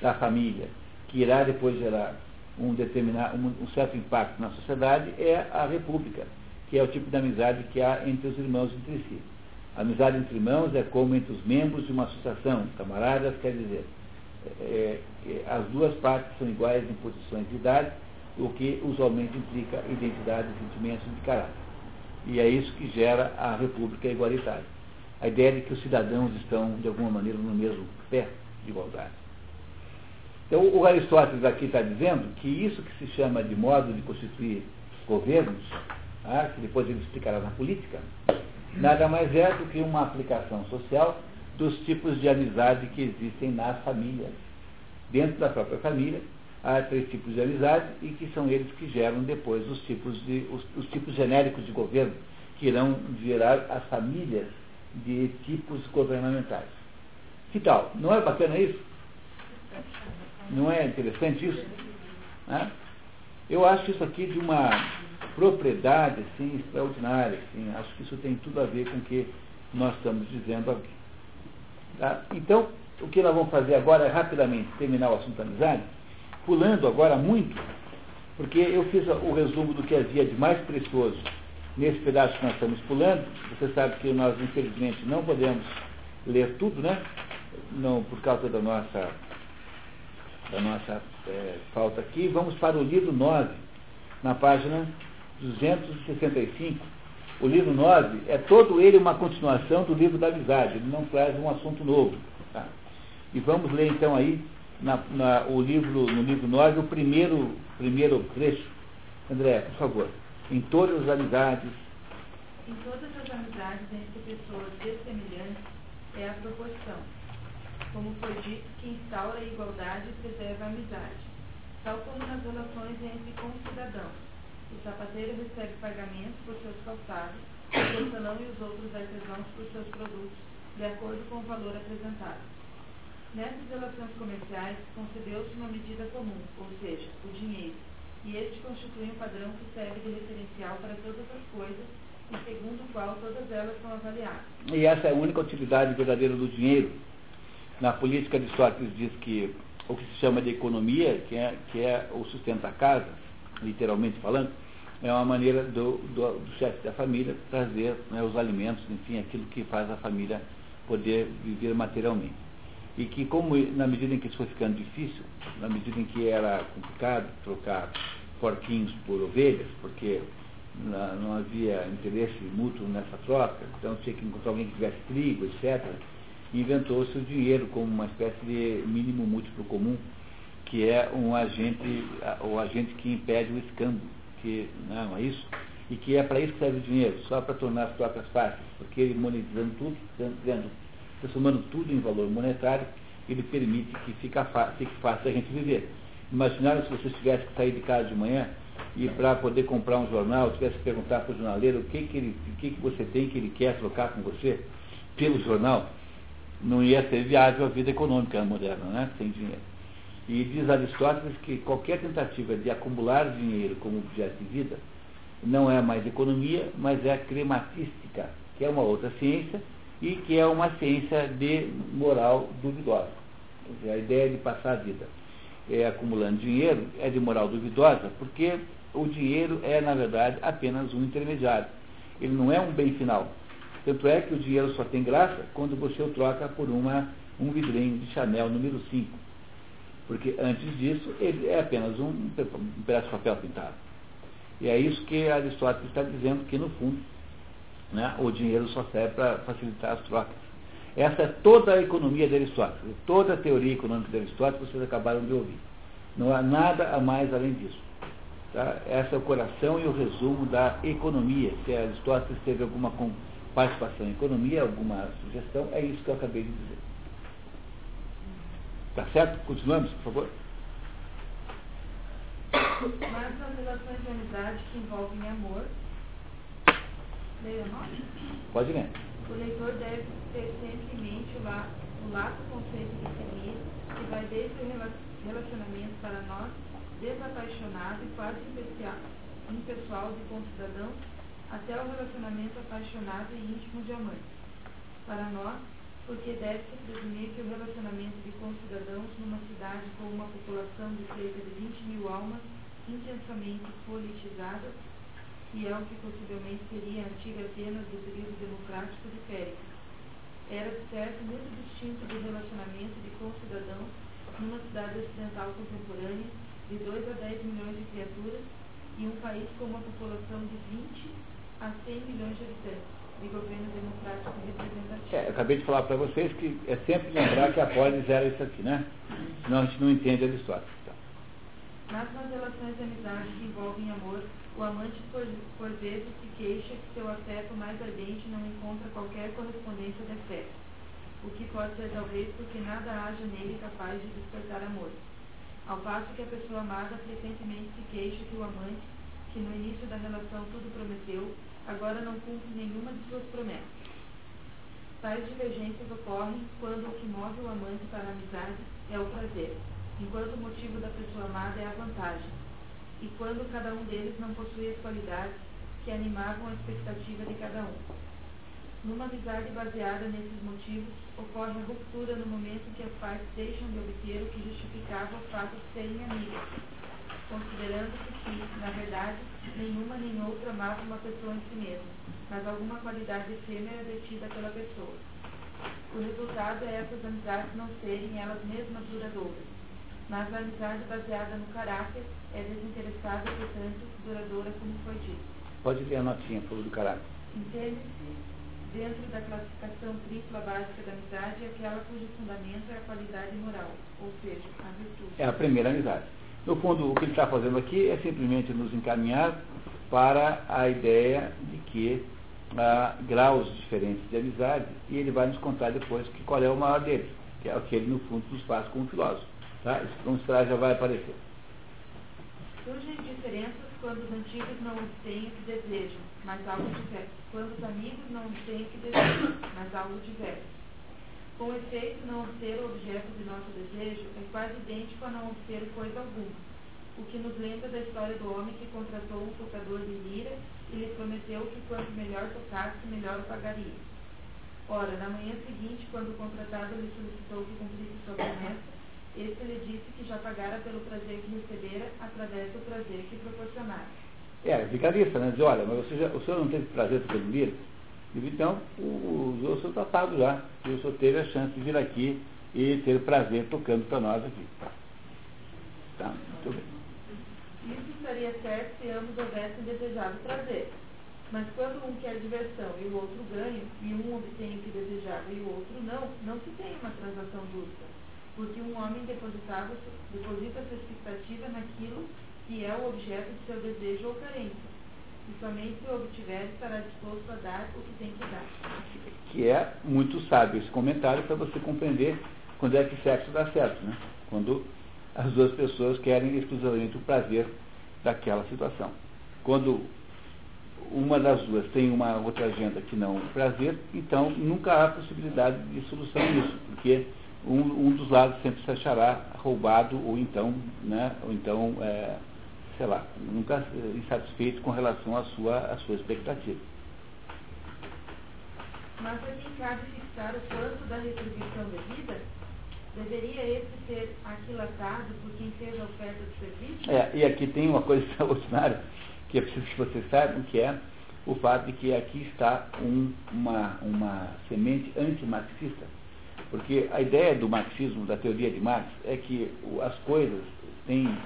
da família, que irá depois gerar um, determinado, um, certo impacto na sociedade, é a república, que é o tipo de amizade que há entre os irmãos entre si. A amizade entre irmãos é como entre os membros de uma associação, camaradas, quer dizer, é, é, as duas partes são iguais em posições de idade, o que usualmente implica identidade, sentimentos de caráter. E é isso que gera a república igualitária. A ideia de que os cidadãos estão, de alguma maneira, no mesmo pé de igualdade. Então, o Aristóteles aqui está dizendo que isso que se chama de modo de constituir governos, tá, que depois ele explicará na política, nada mais é do que uma aplicação social dos tipos de amizade que existem nas famílias. Dentro da própria família, há três tipos de amizade e que são eles que geram depois os tipos, de, os, os tipos genéricos de governo, que irão gerar as famílias de tipos governamentais. Que tal? Não é bacana isso? Não é interessante isso? Né? Eu acho isso aqui de uma propriedade assim, extraordinária. Assim, acho que isso tem tudo a ver com o que nós estamos dizendo aqui. Tá? Então, o que nós vamos fazer agora é rapidamente terminar o assunto amizade pulando agora muito, porque eu fiz o resumo do que havia de mais precioso nesse pedaço que nós estamos pulando. Você sabe que nós, infelizmente, não podemos ler tudo, né? Não, por causa da nossa, da nossa é, falta aqui. Vamos para o livro 9, na página 265. O livro 9 é todo ele uma continuação do livro da amizade, ele não traz um assunto novo. Tá? E vamos ler então aí na, na, o livro, no livro 9, o primeiro, primeiro trecho. André, por favor. Em todas as amizades. Em todas as amizades entre pessoas dessemelhantes é a proporção. Como foi dito que instaura a igualdade e preserva a amizade. Tal como nas relações entre concidadãos. O sapateiro recebe pagamento por seus calçados, o porcelão e os outros artesãos por seus produtos, de acordo com o valor apresentado Nessas relações comerciais, concedeu-se uma medida comum, ou seja, o dinheiro, e este constitui um padrão que serve de referencial para todas as coisas e segundo o qual todas elas são avaliadas. E essa é a única utilidade verdadeira do dinheiro. Na política, Aristóteles diz que o que se chama de economia, que é, que é o sustento da casa, literalmente falando, é uma maneira do, do, do chefe da família trazer né, os alimentos, enfim, aquilo que faz a família poder viver materialmente e que como na medida em que isso foi ficando difícil, na medida em que era complicado trocar porquinhos por ovelhas, porque não havia interesse mútuo nessa troca, então tinha que encontrar alguém que tivesse trigo, etc. Inventou-se o dinheiro como uma espécie de mínimo múltiplo comum, que é um agente, o agente que impede o escândalo, que não é isso, e que é para isso que serve o dinheiro, só para tornar as trocas fáceis, porque ele monetizando tudo, transformando tudo em valor monetário, ele permite que fique fácil a gente viver. Imaginaram se você tivesse que sair de casa de manhã e para poder comprar um jornal, tivesse que perguntar para o jornaleiro o que, que, ele, o que, que você tem que ele quer trocar com você pelo jornal, não ia ser viável a vida econômica moderna, né? sem dinheiro. E diz Aristóteles que qualquer tentativa de acumular dinheiro como objeto de vida não é mais economia, mas é crematística, que é uma outra ciência e que é uma ciência de moral duvidosa. Dizer, a ideia de passar a vida é, acumulando dinheiro é de moral duvidosa, porque o dinheiro é, na verdade, apenas um intermediário. Ele não é um bem final. Tanto é que o dinheiro só tem graça quando você o troca por uma, um vidrinho de Chanel número 5. Porque antes disso, ele é apenas um, um pedaço de papel pintado. E é isso que Aristóteles está dizendo que, no fundo, né? o dinheiro só serve para facilitar as trocas. Essa é toda a economia de Aristóteles, toda a teoria econômica de Aristóteles vocês acabaram de ouvir. Não há nada a mais além disso. Tá? Esse é o coração e o resumo da economia. Se Aristóteles teve alguma participação em economia, alguma sugestão, é isso que eu acabei de dizer. Tá certo? Continuamos, por favor. Mas nas relações de amizade que envolvem amor, leia nome? Pode ler. O leitor deve ter sempre em mente o, la, o lato conceito de semir, que vai desde o relacionamento para nós desapaixonado e quase impessoal de concidadãos até o relacionamento apaixonado e íntimo de amante. Para nós, porque deve-se presumir que o relacionamento de concidadãos numa cidade com uma população de cerca de 20 mil almas intensamente politizadas que é o que possivelmente seria a antiga Atenas do período democrático de Péricles. Era, de certo, muito distinto do relacionamento de concidadãos numa cidade ocidental contemporânea de 2 a 10 milhões de criaturas e um país com uma população de 20 a 100 milhões de habitantes, de governo democrático representativo. É, eu acabei de falar para vocês que é sempre lembrar que a polis era isso aqui, né? Senão a gente não entende a história. Então. Mas nas relações de amizade que envolvem amor, o amante por, por vezes se queixa que seu afeto mais ardente não encontra qualquer correspondência de afeto, o que pode ser talvez porque nada haja nele capaz de despertar amor. Ao passo que a pessoa amada frequentemente se queixa que o amante, que no início da relação tudo prometeu, agora não cumpre nenhuma de suas promessas. Tais divergências ocorrem quando o que move o amante para a amizade é o prazer, enquanto o motivo da pessoa amada é a vantagem e quando cada um deles não possui as qualidades que animavam a expectativa de cada um. Numa amizade baseada nesses motivos, ocorre a ruptura no momento que as partes deixam de obter o que justificava o fato de serem amigas, considerando-se que, na verdade, nenhuma nem outra amava uma pessoa em si mesma, mas alguma qualidade efêmera detida pela pessoa. O resultado é essas amizades não serem elas mesmas duradouras, mas a amizade baseada no caráter é desinteressada, portanto, duradoura, como foi dito. Pode ler a notinha, por do caráter. Entende-se, dentro da classificação tripla básica da amizade, aquela cujo fundamento é a qualidade moral, ou seja, a virtude. É a primeira amizade. No fundo, o que ele está fazendo aqui é simplesmente nos encaminhar para a ideia de que há graus diferentes de amizade e ele vai nos contar depois que qual é o maior deles, que é o que ele, no fundo, nos faz como filósofo. Tá? Um slide já vai aparecer. Surgem diferenças quando os antigos não obtêm o que desejam, mas algo diverso. Quando os amigos não obtêm o que desejam, mas algo diverso. Com efeito, não o objeto de nosso desejo é quase idêntico a não obter coisa alguma, o que nos lembra da história do homem que contratou um tocador de lira e lhe prometeu que quanto melhor tocasse, melhor o pagaria. Ora, na manhã seguinte, quando o contratado lhe solicitou que cumprisse sua promessa, este lhe disse que já pagara pelo prazer que recebera através do prazer que proporcionara. É, vigarista, né? Diz, olha, mas você já, o senhor não teve prazer pelo vir? Então, o, o, senhor está pago já. O senhor teve a chance de vir aqui e ter prazer tocando para nós aqui. Tá, muito bem. Isso estaria certo se ambos houvessem desejado prazer. Mas quando um quer diversão e o outro ganho, e um obtém o que desejava e o outro não, não se tem uma transação justa porque um homem depositava, deposita sua expectativa naquilo que é o objeto de seu desejo ou carência. E somente o obtiver estará disposto a dar o que tem que dar. Que é muito sábio esse comentário para você compreender quando é que sexo dá certo, né? Quando as duas pessoas querem exclusivamente o prazer daquela situação. Quando uma das duas tem uma outra agenda que não o prazer, então nunca há possibilidade de solução nisso, porque um, um dos lados sempre se achará roubado ou então, né, ou então é, sei lá, nunca insatisfeito com relação à sua, à sua expectativa. Mas a quem cabe fixar o quanto da retribuição devida? Deveria esse ser aquilatado por quem fez a oferta de serviço? É, e aqui tem uma coisa <laughs> extraordinária que é preciso que vocês saibam, que é o fato de que aqui está um, uma, uma semente antimarxista porque a ideia do marxismo, da teoria de Marx, é que as coisas têm,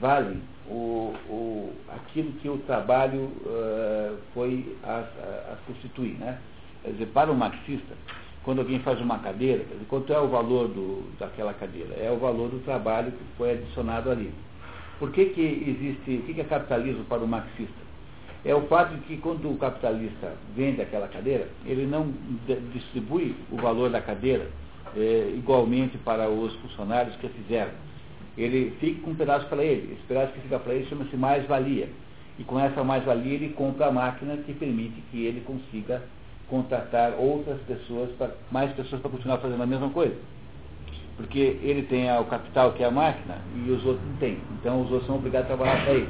valem o, o, aquilo que o trabalho uh, foi a, a, a, constituir. Né? Quer dizer, para o marxista, quando alguém faz uma cadeira, dizer, quanto é o valor do, daquela cadeira? É o valor do trabalho que foi adicionado ali. Por que, que existe, o que, que é capitalismo para o marxista? é o fato de que quando o capitalista vende aquela cadeira, ele não distribui o valor da cadeira é, igualmente para os funcionários que a fizeram. Ele fica com um pedaço para ele. Esse pedaço que fica para ele chama-se mais-valia. E com essa mais-valia ele compra a máquina que permite que ele consiga contratar outras pessoas, pra, mais pessoas para continuar fazendo a mesma coisa. Porque ele tem o capital que é a máquina e os outros não têm. Então os outros são obrigados a trabalhar para ele.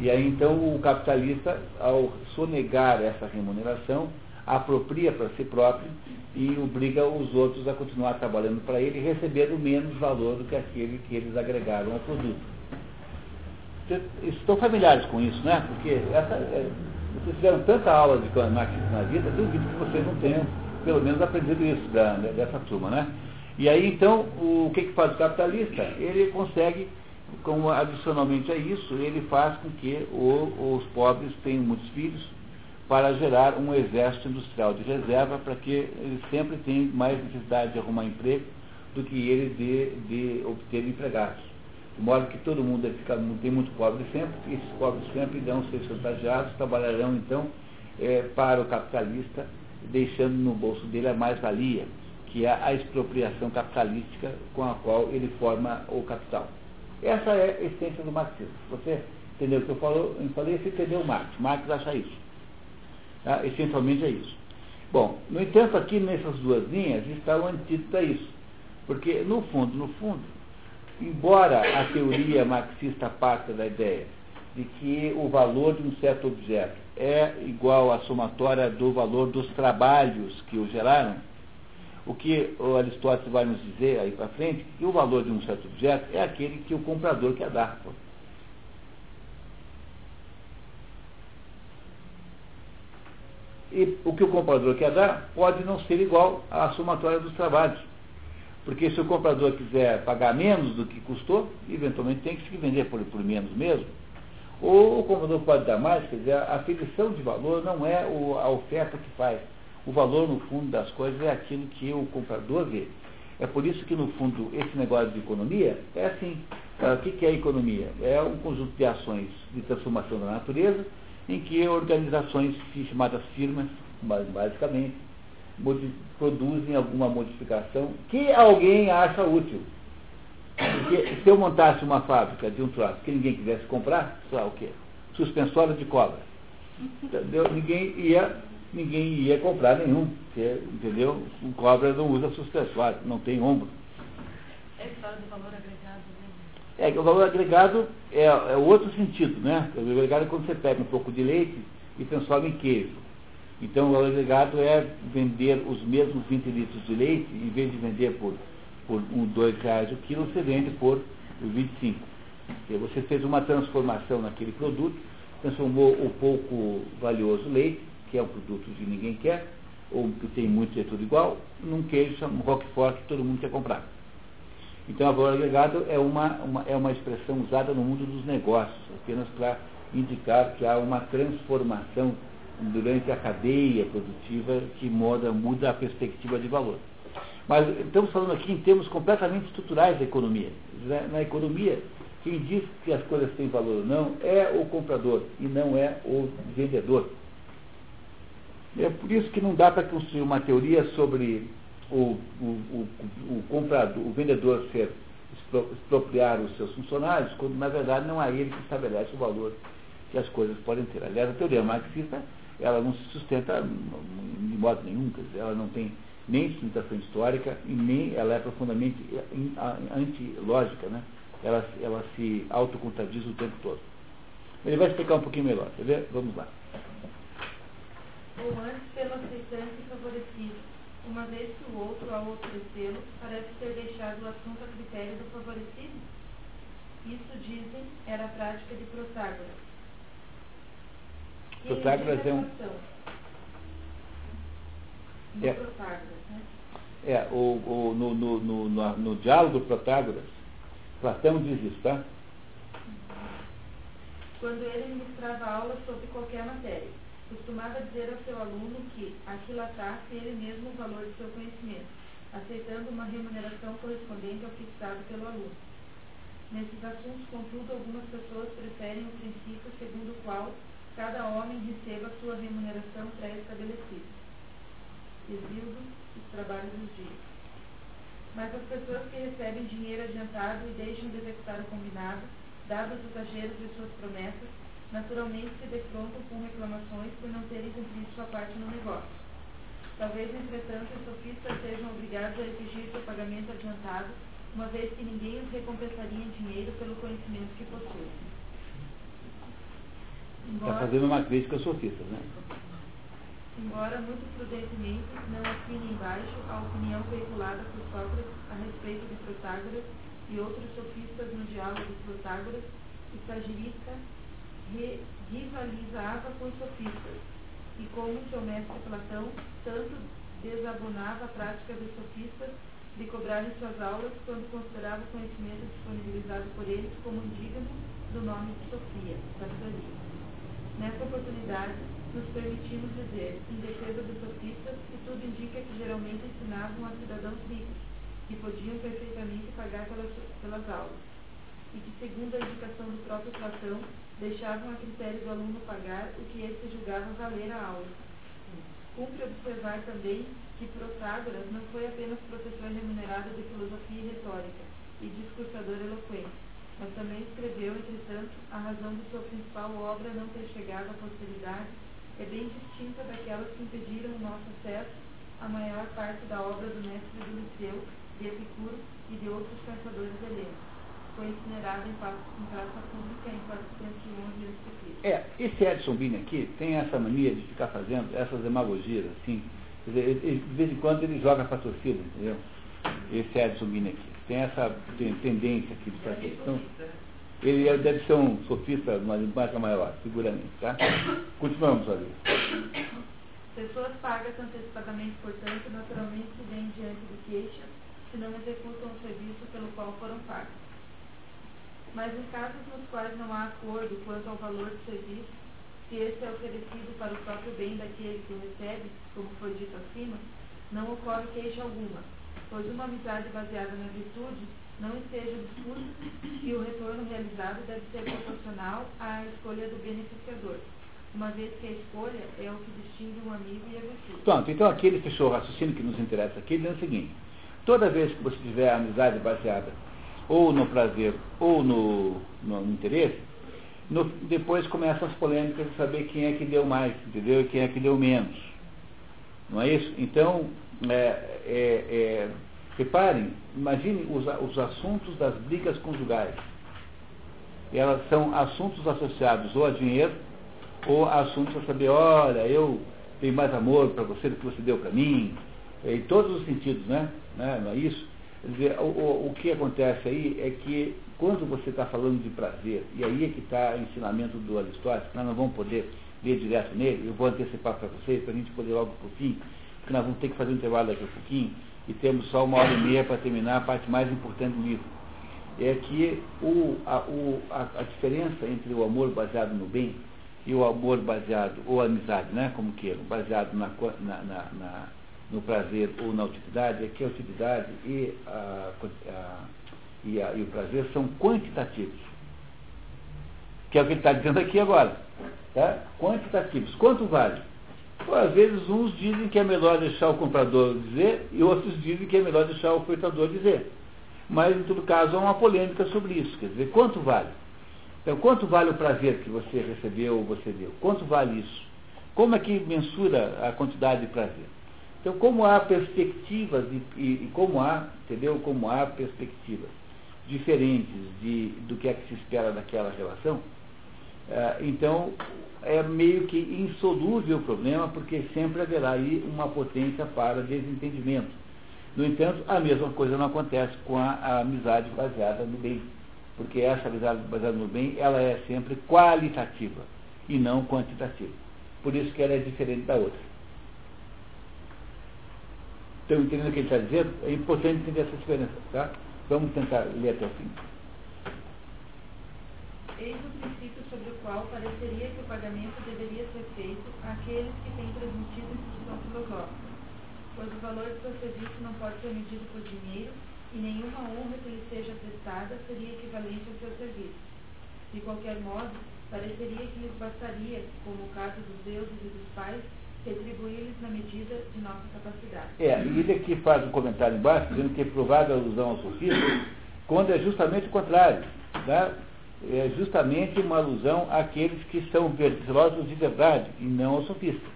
E aí então o capitalista, ao sonegar essa remuneração, apropria para si próprio e obriga os outros a continuar trabalhando para ele, recebendo menos valor do que aquele que eles agregaram ao produto. Estão familiares com isso, né? Porque essa, é, vocês tiveram tanta aula de marxismo na vida, duvido que vocês não tenham, pelo menos, aprendido isso da, dessa turma, né? E aí, então, o que, que faz o capitalista? Ele consegue, como adicionalmente a isso, ele faz com que o, os pobres tenham muitos filhos, para gerar um exército industrial de reserva para que eles sempre tenham mais necessidade de arrumar emprego do que ele de, de obter empregados. De modo que todo mundo fica, tem muito pobre sempre, e esses pobres sempre irão ser chantageados, trabalharão então é, para o capitalista, deixando no bolso dele a mais-valia, que é a expropriação capitalística com a qual ele forma o capital. Essa é a essência do marxismo. Você entendeu o que eu, eu falei, você entendeu Marx. Marx acha isso. Tá? Essencialmente é isso. Bom, no entanto, aqui nessas duas linhas está o antídoto a isso. Porque, no fundo, no fundo, embora a teoria marxista parta da ideia de que o valor de um certo objeto é igual à somatória do valor dos trabalhos que o geraram, o que o Aristóteles vai nos dizer aí para frente, que o valor de um certo objeto é aquele que o comprador quer dar. E o que o comprador quer dar pode não ser igual à somatória dos trabalhos. Porque se o comprador quiser pagar menos do que custou, eventualmente tem que se vender por, por menos mesmo. Ou o comprador pode dar mais, quer dizer, a aferição de valor não é o, a oferta que faz. O valor, no fundo das coisas, é aquilo que o comprador vê. É por isso que, no fundo, esse negócio de economia é assim. Ah, o que é economia? É um conjunto de ações de transformação da natureza em que organizações chamadas firmas, basicamente, produzem alguma modificação que alguém acha útil. Porque se eu montasse uma fábrica de um troço que ninguém quisesse comprar, sei lá o quê? Suspensório de cobra. Entendeu? Ninguém ia, ninguém ia comprar nenhum. Porque, entendeu? O cobra não usa suspensório, não tem ombro. É a história do valor agregado, né? É o valor agregado é, é outro sentido, né? O valor agregado é quando você pega um pouco de leite e transforma em queijo. Então o valor agregado é vender os mesmos 20 litros de leite, em vez de vender por, por um, dois reais o quilo, você vende por 25. Porque você fez uma transformação naquele produto, transformou o pouco valioso leite, que é um produto que ninguém quer, ou que tem muito e é tudo igual, num queijo, um roquefort que todo mundo quer comprar. Então, valor agregado é uma, uma, é uma expressão usada no mundo dos negócios, apenas para indicar que há uma transformação durante a cadeia produtiva que muda, muda a perspectiva de valor. Mas estamos falando aqui em termos completamente estruturais da economia. Na economia, quem diz que as coisas têm valor ou não é o comprador e não é o vendedor. É por isso que não dá para construir uma teoria sobre o, o, o, o comprador, o vendedor ser expropriar os seus funcionários, quando na verdade não é ele que estabelece o valor que as coisas podem ter. Aliás, a teoria marxista ela não se sustenta de modo nenhum, quer dizer, ela não tem nem sustentação histórica e nem ela é profundamente antilógica, né? Ela, ela se autocontadiz o tempo todo. Ele vai explicar um pouquinho melhor, quer ver? Vamos lá. Ou antes pelo aceitante favorecido uma vez que o outro, ao oferecê-lo, parece ter deixado o assunto a critério do favorecido? Isso, dizem, era a prática de Protágoras. Protágoras é um. É, Protágoras, né? é o, o, no, no, no, no, no diálogo do Protágoras, Platão diz isso, tá? Quando ele ministrava aulas sobre qualquer matéria Costumava dizer ao seu aluno que aquilatasse ele mesmo o valor de seu conhecimento, aceitando uma remuneração correspondente ao fixado pelo aluno. Nesses assuntos, contudo, algumas pessoas preferem o princípio segundo o qual cada homem receba sua remuneração pré-estabelecida. Exildo, os trabalhos dos dias. Mas as pessoas que recebem dinheiro adiantado e deixam de executar o combinado, dados os exageros de suas promessas, naturalmente se defrontam com reclamações por não terem cumprido sua parte no negócio. Talvez, entretanto, os sofistas sejam obrigados a exigir seu pagamento adiantado, uma vez que ninguém os recompensaria em dinheiro pelo conhecimento que possuem. Está fazendo uma crítica aos sofistas, né? embora muito prudentemente não assine embaixo a opinião veiculada por Sócrates a respeito de Protágoras e outros sofistas no diálogo de Protágoras, o sagirista rivalizava com os sofistas, e como seu mestre Platão tanto desabonava a prática dos sofistas de cobrarem suas aulas quando considerava o conhecimento disponibilizado por eles como indigno do nome de Sofia, sabedoria. Nessa oportunidade, nos permitimos dizer, em defesa dos sofistas, que tudo indica que geralmente ensinavam a cidadãos ricos, que podiam perfeitamente pagar pelas, pelas aulas, e que, segundo a indicação do próprio Platão, deixavam a critério do aluno pagar o que este julgava valer a aula. Cumpre observar também que Protágoras não foi apenas professor remunerado de filosofia e retórica e discursador eloquente, mas também escreveu, entretanto, a razão de sua principal obra não ter chegado à posteridade é bem distinta daquelas que impediram o nosso acesso à maior parte da obra do mestre do Liceu, de Epicuro e de outros pensadores helenos. Foi incinerado em, em praça pública em 411 a.C. É, esse Edson Bini aqui tem essa mania de ficar fazendo essas demagogias, assim. Dizer, ele, de vez em quando ele joga para a torcida, entendeu? Esse Edson Bini aqui. Tem essa tem, tendência aqui de fazer. Então, ele é, deve ser um sofista marca maior, seguramente. Tá? Continuamos, ali. Pessoas pagas antecipadamente, portanto, naturalmente se vêm diante de queixas se não executam o serviço pelo qual foram pagos. Mas em casos nos quais não há acordo quanto ao valor do serviço, se esse é oferecido para o próprio bem daquele que o recebe, como foi dito acima, não ocorre queixa alguma, pois uma amizade baseada na virtude não esteja discurso e o retorno realizado deve ser proporcional à escolha do beneficiador, uma vez que a escolha é o que distingue um amigo e a virtude. Pronto, então aqui ele fechou o raciocínio que nos interessa aqui, dizendo o seguinte, toda vez que você tiver amizade baseada ou no prazer ou no, no, interesse, no, depois começam as polêmicas de saber quem é que deu mais, entendeu? E quem é que deu menos. Não é isso? Então, é, é, é Reparem, imagine os, os assuntos das brigas conjugais. Elas são assuntos associados ou a dinheiro, ou assuntos a saber, olha, eu tenho mais amor para você do que você deu para mim, em todos os sentidos, né? né? Não é isso? Quer dizer, o, o, que acontece aí é que quando você está falando de prazer, e aí é que está o ensinamento do Aristóteles, nós não vamos poder ler direto nele, eu vou antecipar para vocês, para a gente poder logo o fim, porque nós vamos ter que fazer um intervalo daqui a pouquinho, e temos só uma hora e meia para terminar a parte mais importante do livro. É que o, a, o, a, a, diferença entre o amor baseado no bem e o amor baseado, ou amizade, né, como queiram, baseado na, na, na, no prazer ou na utilidade, é que a utilidade e, a, e, e o prazer são quantitativos. Que é o que ele está dizendo aqui agora. Tá? Quantitativos. Quanto vale? às vezes uns dizem que é melhor deixar o comprador dizer e outros dizem que é melhor deixar o ofertador dizer. Mas, em todo caso, há uma polêmica sobre isso. Quer dizer, quanto vale? Então, quanto vale o prazer que você recebeu ou você deu? Quanto vale isso? Como é que mensura a quantidade de prazer? Então, como há perspectivas e, e, e como há, entendeu? Como há perspectivas diferentes de, do que é que se espera daquela relação, ah, então é meio que insolúvel o problema, porque sempre haverá aí uma potência para desentendimento. No entanto, a mesma coisa não acontece com a, a amizade baseada no bem, porque essa amizade baseada no bem, ela é sempre qualitativa e não quantitativa. Por isso que ela é diferente da outra. Estão entendendo o que ele está dizendo? É importante entender essa diferença, tá? Vamos tentar ler até o fim. Eis o princípio sobre o qual pareceria que o pagamento deveria ser feito àqueles que têm transmitido instrução filosófica, pois o valor do seu serviço não pode ser medido por dinheiro e nenhuma honra que lhe seja prestada seria equivalente ao seu serviço. De qualquer modo, pareceria que lhes bastaria, como o caso dos deuses e dos pais, retribuí-lhes na medida de nossa capacidade. É, e ele aqui faz um comentário embaixo, dizendo que é provável alusão ao sofismo, quando é justamente o contrário. Tá? É justamente uma alusão àqueles que são filósofos de verdade e não aos sofistas.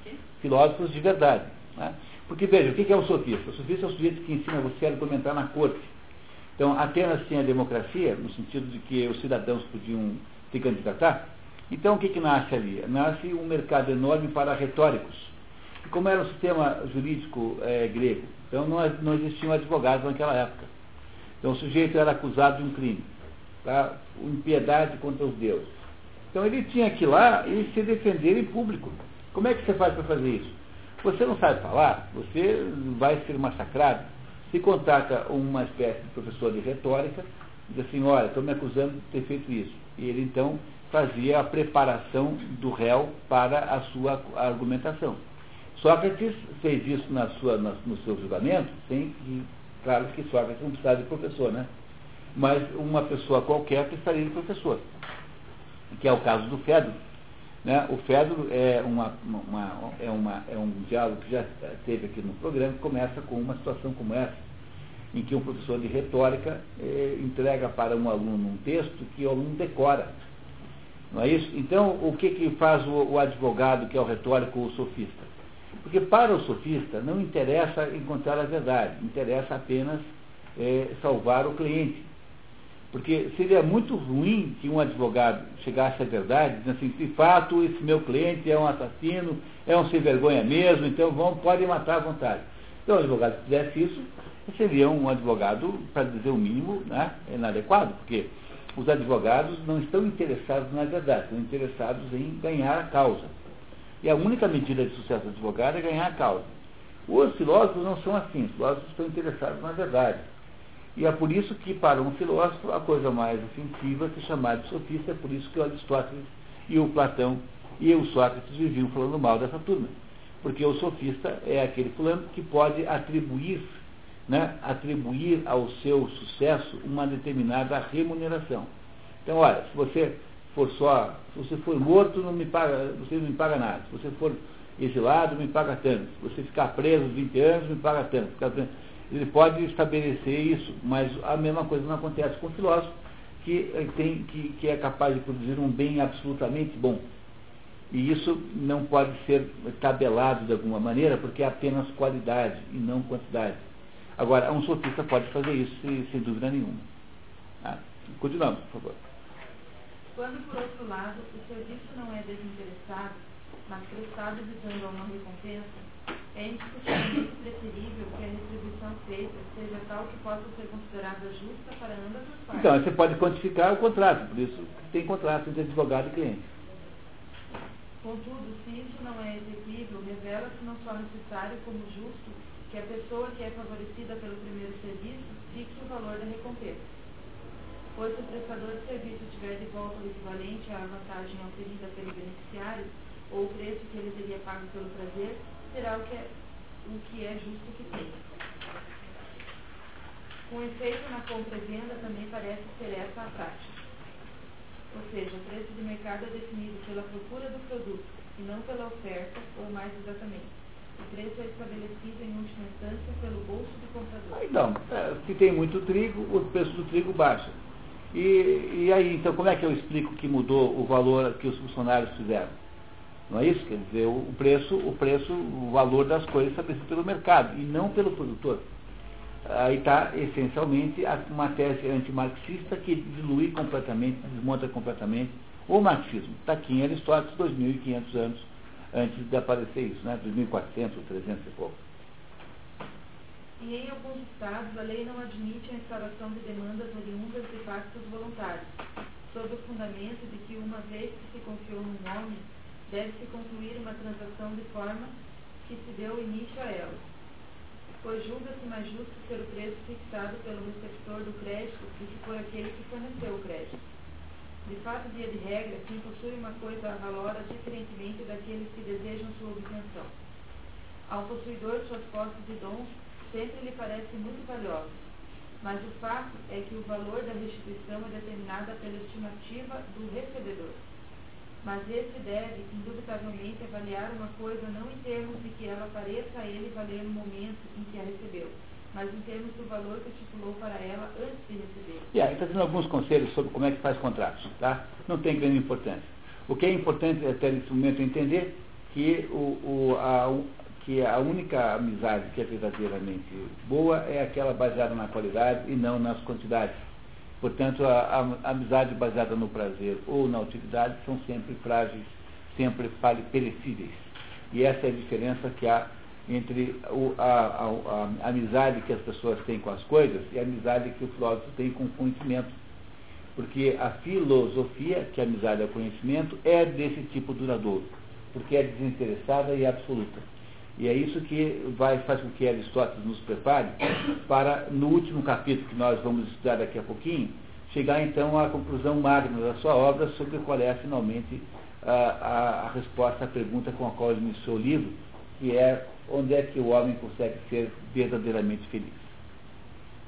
Okay. Filósofos de verdade. Né? Porque veja, o que é um sofista? O sofista é o sujeito que ensina você a argumentar na corte. Então, Atenas tinha democracia, no sentido de que os cidadãos podiam se candidatar. Então, o que, que nasce ali? Nasce um mercado enorme para retóricos. E como era o sistema jurídico é, grego? Então, não, não existiam advogados naquela época. Então, o sujeito era acusado de um crime, tá? impiedade contra os deuses. Então, ele tinha que ir lá e se defender em público. Como é que você faz para fazer isso? Você não sabe falar, você vai ser massacrado. Se contata uma espécie de professor de retórica, diz assim, olha, estou me acusando de ter feito isso. E ele então fazia a preparação do réu para a sua argumentação. Sócrates fez isso na sua, no seu julgamento, sem que, claro que Sócrates não precisava de professor, né? Mas uma pessoa qualquer precisaria de professor, que é o caso do Fedro. Né? O Fedro é, uma, uma, é, uma, é um diálogo que já teve aqui no programa, que começa com uma situação como essa, em que um professor de retórica eh, entrega para um aluno um texto que o aluno decora não é isso? Então, o que, que faz o, o advogado, que é o retórico ou o sofista? Porque para o sofista não interessa encontrar a verdade, interessa apenas é, salvar o cliente. Porque seria muito ruim que um advogado chegasse à verdade, dizendo assim, de fato, esse meu cliente é um assassino, é um sem vergonha mesmo, então vão, podem matar à vontade. Então, o advogado que fizesse isso, seria um advogado, para dizer o mínimo, né, inadequado, porque os advogados não estão interessados na verdade, estão interessados em ganhar a causa. E a única medida de sucesso do advogado é ganhar a causa. Os filósofos não são assim, os filósofos estão interessados na verdade. E é por isso que, para um filósofo, a coisa mais ofensiva é se chamar de sofista, é por isso que o Aristóteles e o Platão e o Sócrates viviam falando mal dessa turma. Porque o sofista é aquele fulano que pode atribuir né, atribuir ao seu sucesso uma determinada remuneração. Então, olha, se você for só, se você for morto, não me paga, você não me paga nada. Se você for exilado, me paga tanto. Se você ficar preso 20 anos, me paga tanto. Ele pode estabelecer isso, mas a mesma coisa não acontece com o filósofo, que, tem, que, que é capaz de produzir um bem absolutamente bom. E isso não pode ser tabelado de alguma maneira, porque é apenas qualidade e não quantidade. Agora, um sofista pode fazer isso sem, dúvida nenhuma. Ah, continuamos, por favor. Quando, por outro lado, o serviço não é desinteressado, mas prestado visando a uma recompensa, é indiscutivelmente preferível que a retribuição feita seja tal que possa ser considerada justa para ambas as partes. Então, você pode quantificar o contrato, por isso tem contrato entre advogado e cliente. Contudo, se isso não é exequível, revela-se não só necessário como justo que a pessoa que é favorecida pelo primeiro serviço fixe o valor da recompensa. Pois se o prestador de serviço tiver de volta o equivalente à vantagem obtenida pelo beneficiário, ou o preço que ele teria pago pelo prazer, será o que é, o que é justo que tenha. Com efeito, na compra e venda também parece ser essa a prática. Ou seja, o preço de mercado é definido pela procura do produto e não pela oferta, ou mais exatamente o preço é estabelecido em última instância pelo bolso do comprador. Então, é, se tem muito trigo, o preço do trigo baixa. E, e aí, então, como é que eu explico que mudou o valor que os funcionários fizeram? Não é isso? Quer dizer, o preço, o preço, o valor das coisas estabelecido pelo mercado e não pelo produtor. Aí está, essencialmente, uma tese antimarxista que dilui completamente, desmonta completamente o marxismo. Está aqui em Aristóteles, 2.500 anos antes de aparecer isso, né? 2.400 ou 300 e pouco. E em alguns estados, a lei não admite a instauração de demandas oriundas de pactos voluntários, sob o fundamento de que, uma vez que se confiou num homem, deve-se concluir uma transação de forma que se deu início a ela. Pois julga-se mais justo ser o preço fixado pelo receptor do crédito do que por aquele que forneceu o crédito. De fato, via de regra, quem possui uma coisa valora diferentemente daqueles que desejam sua obtenção. Ao possuidor, suas posses e dons sempre lhe parecem muito valiosos, mas o fato é que o valor da restituição é determinada pela estimativa do recebedor. Mas esse deve, indubitavelmente, avaliar uma coisa não em termos de que ela pareça a ele valer no momento em que a recebeu, mas em termos do valor que estipulou para ela antes de receber. Yeah, está dando alguns conselhos sobre como é que faz contratos, tá? Não tem grande importância. O que é importante até nesse momento é entender que, o, o, a, que a única amizade que é verdadeiramente boa é aquela baseada na qualidade e não nas quantidades. Portanto, a, a amizade baseada no prazer ou na utilidade são sempre frágeis, sempre perecíveis. E essa é a diferença que há entre o, a, a, a, amizade que as pessoas têm com as coisas e a amizade que o filósofo tem com o conhecimento. Porque a filosofia, que a amizade é conhecimento, é desse tipo duradouro, porque é desinteressada e absoluta. E é isso que vai, faz com que Aristóteles nos prepare para, no último capítulo que nós vamos estudar daqui a pouquinho, chegar então à conclusão magna da sua obra sobre qual é finalmente a, a, a resposta à pergunta com a qual ele iniciou o livro, que é onde é que o homem consegue ser verdadeiramente feliz.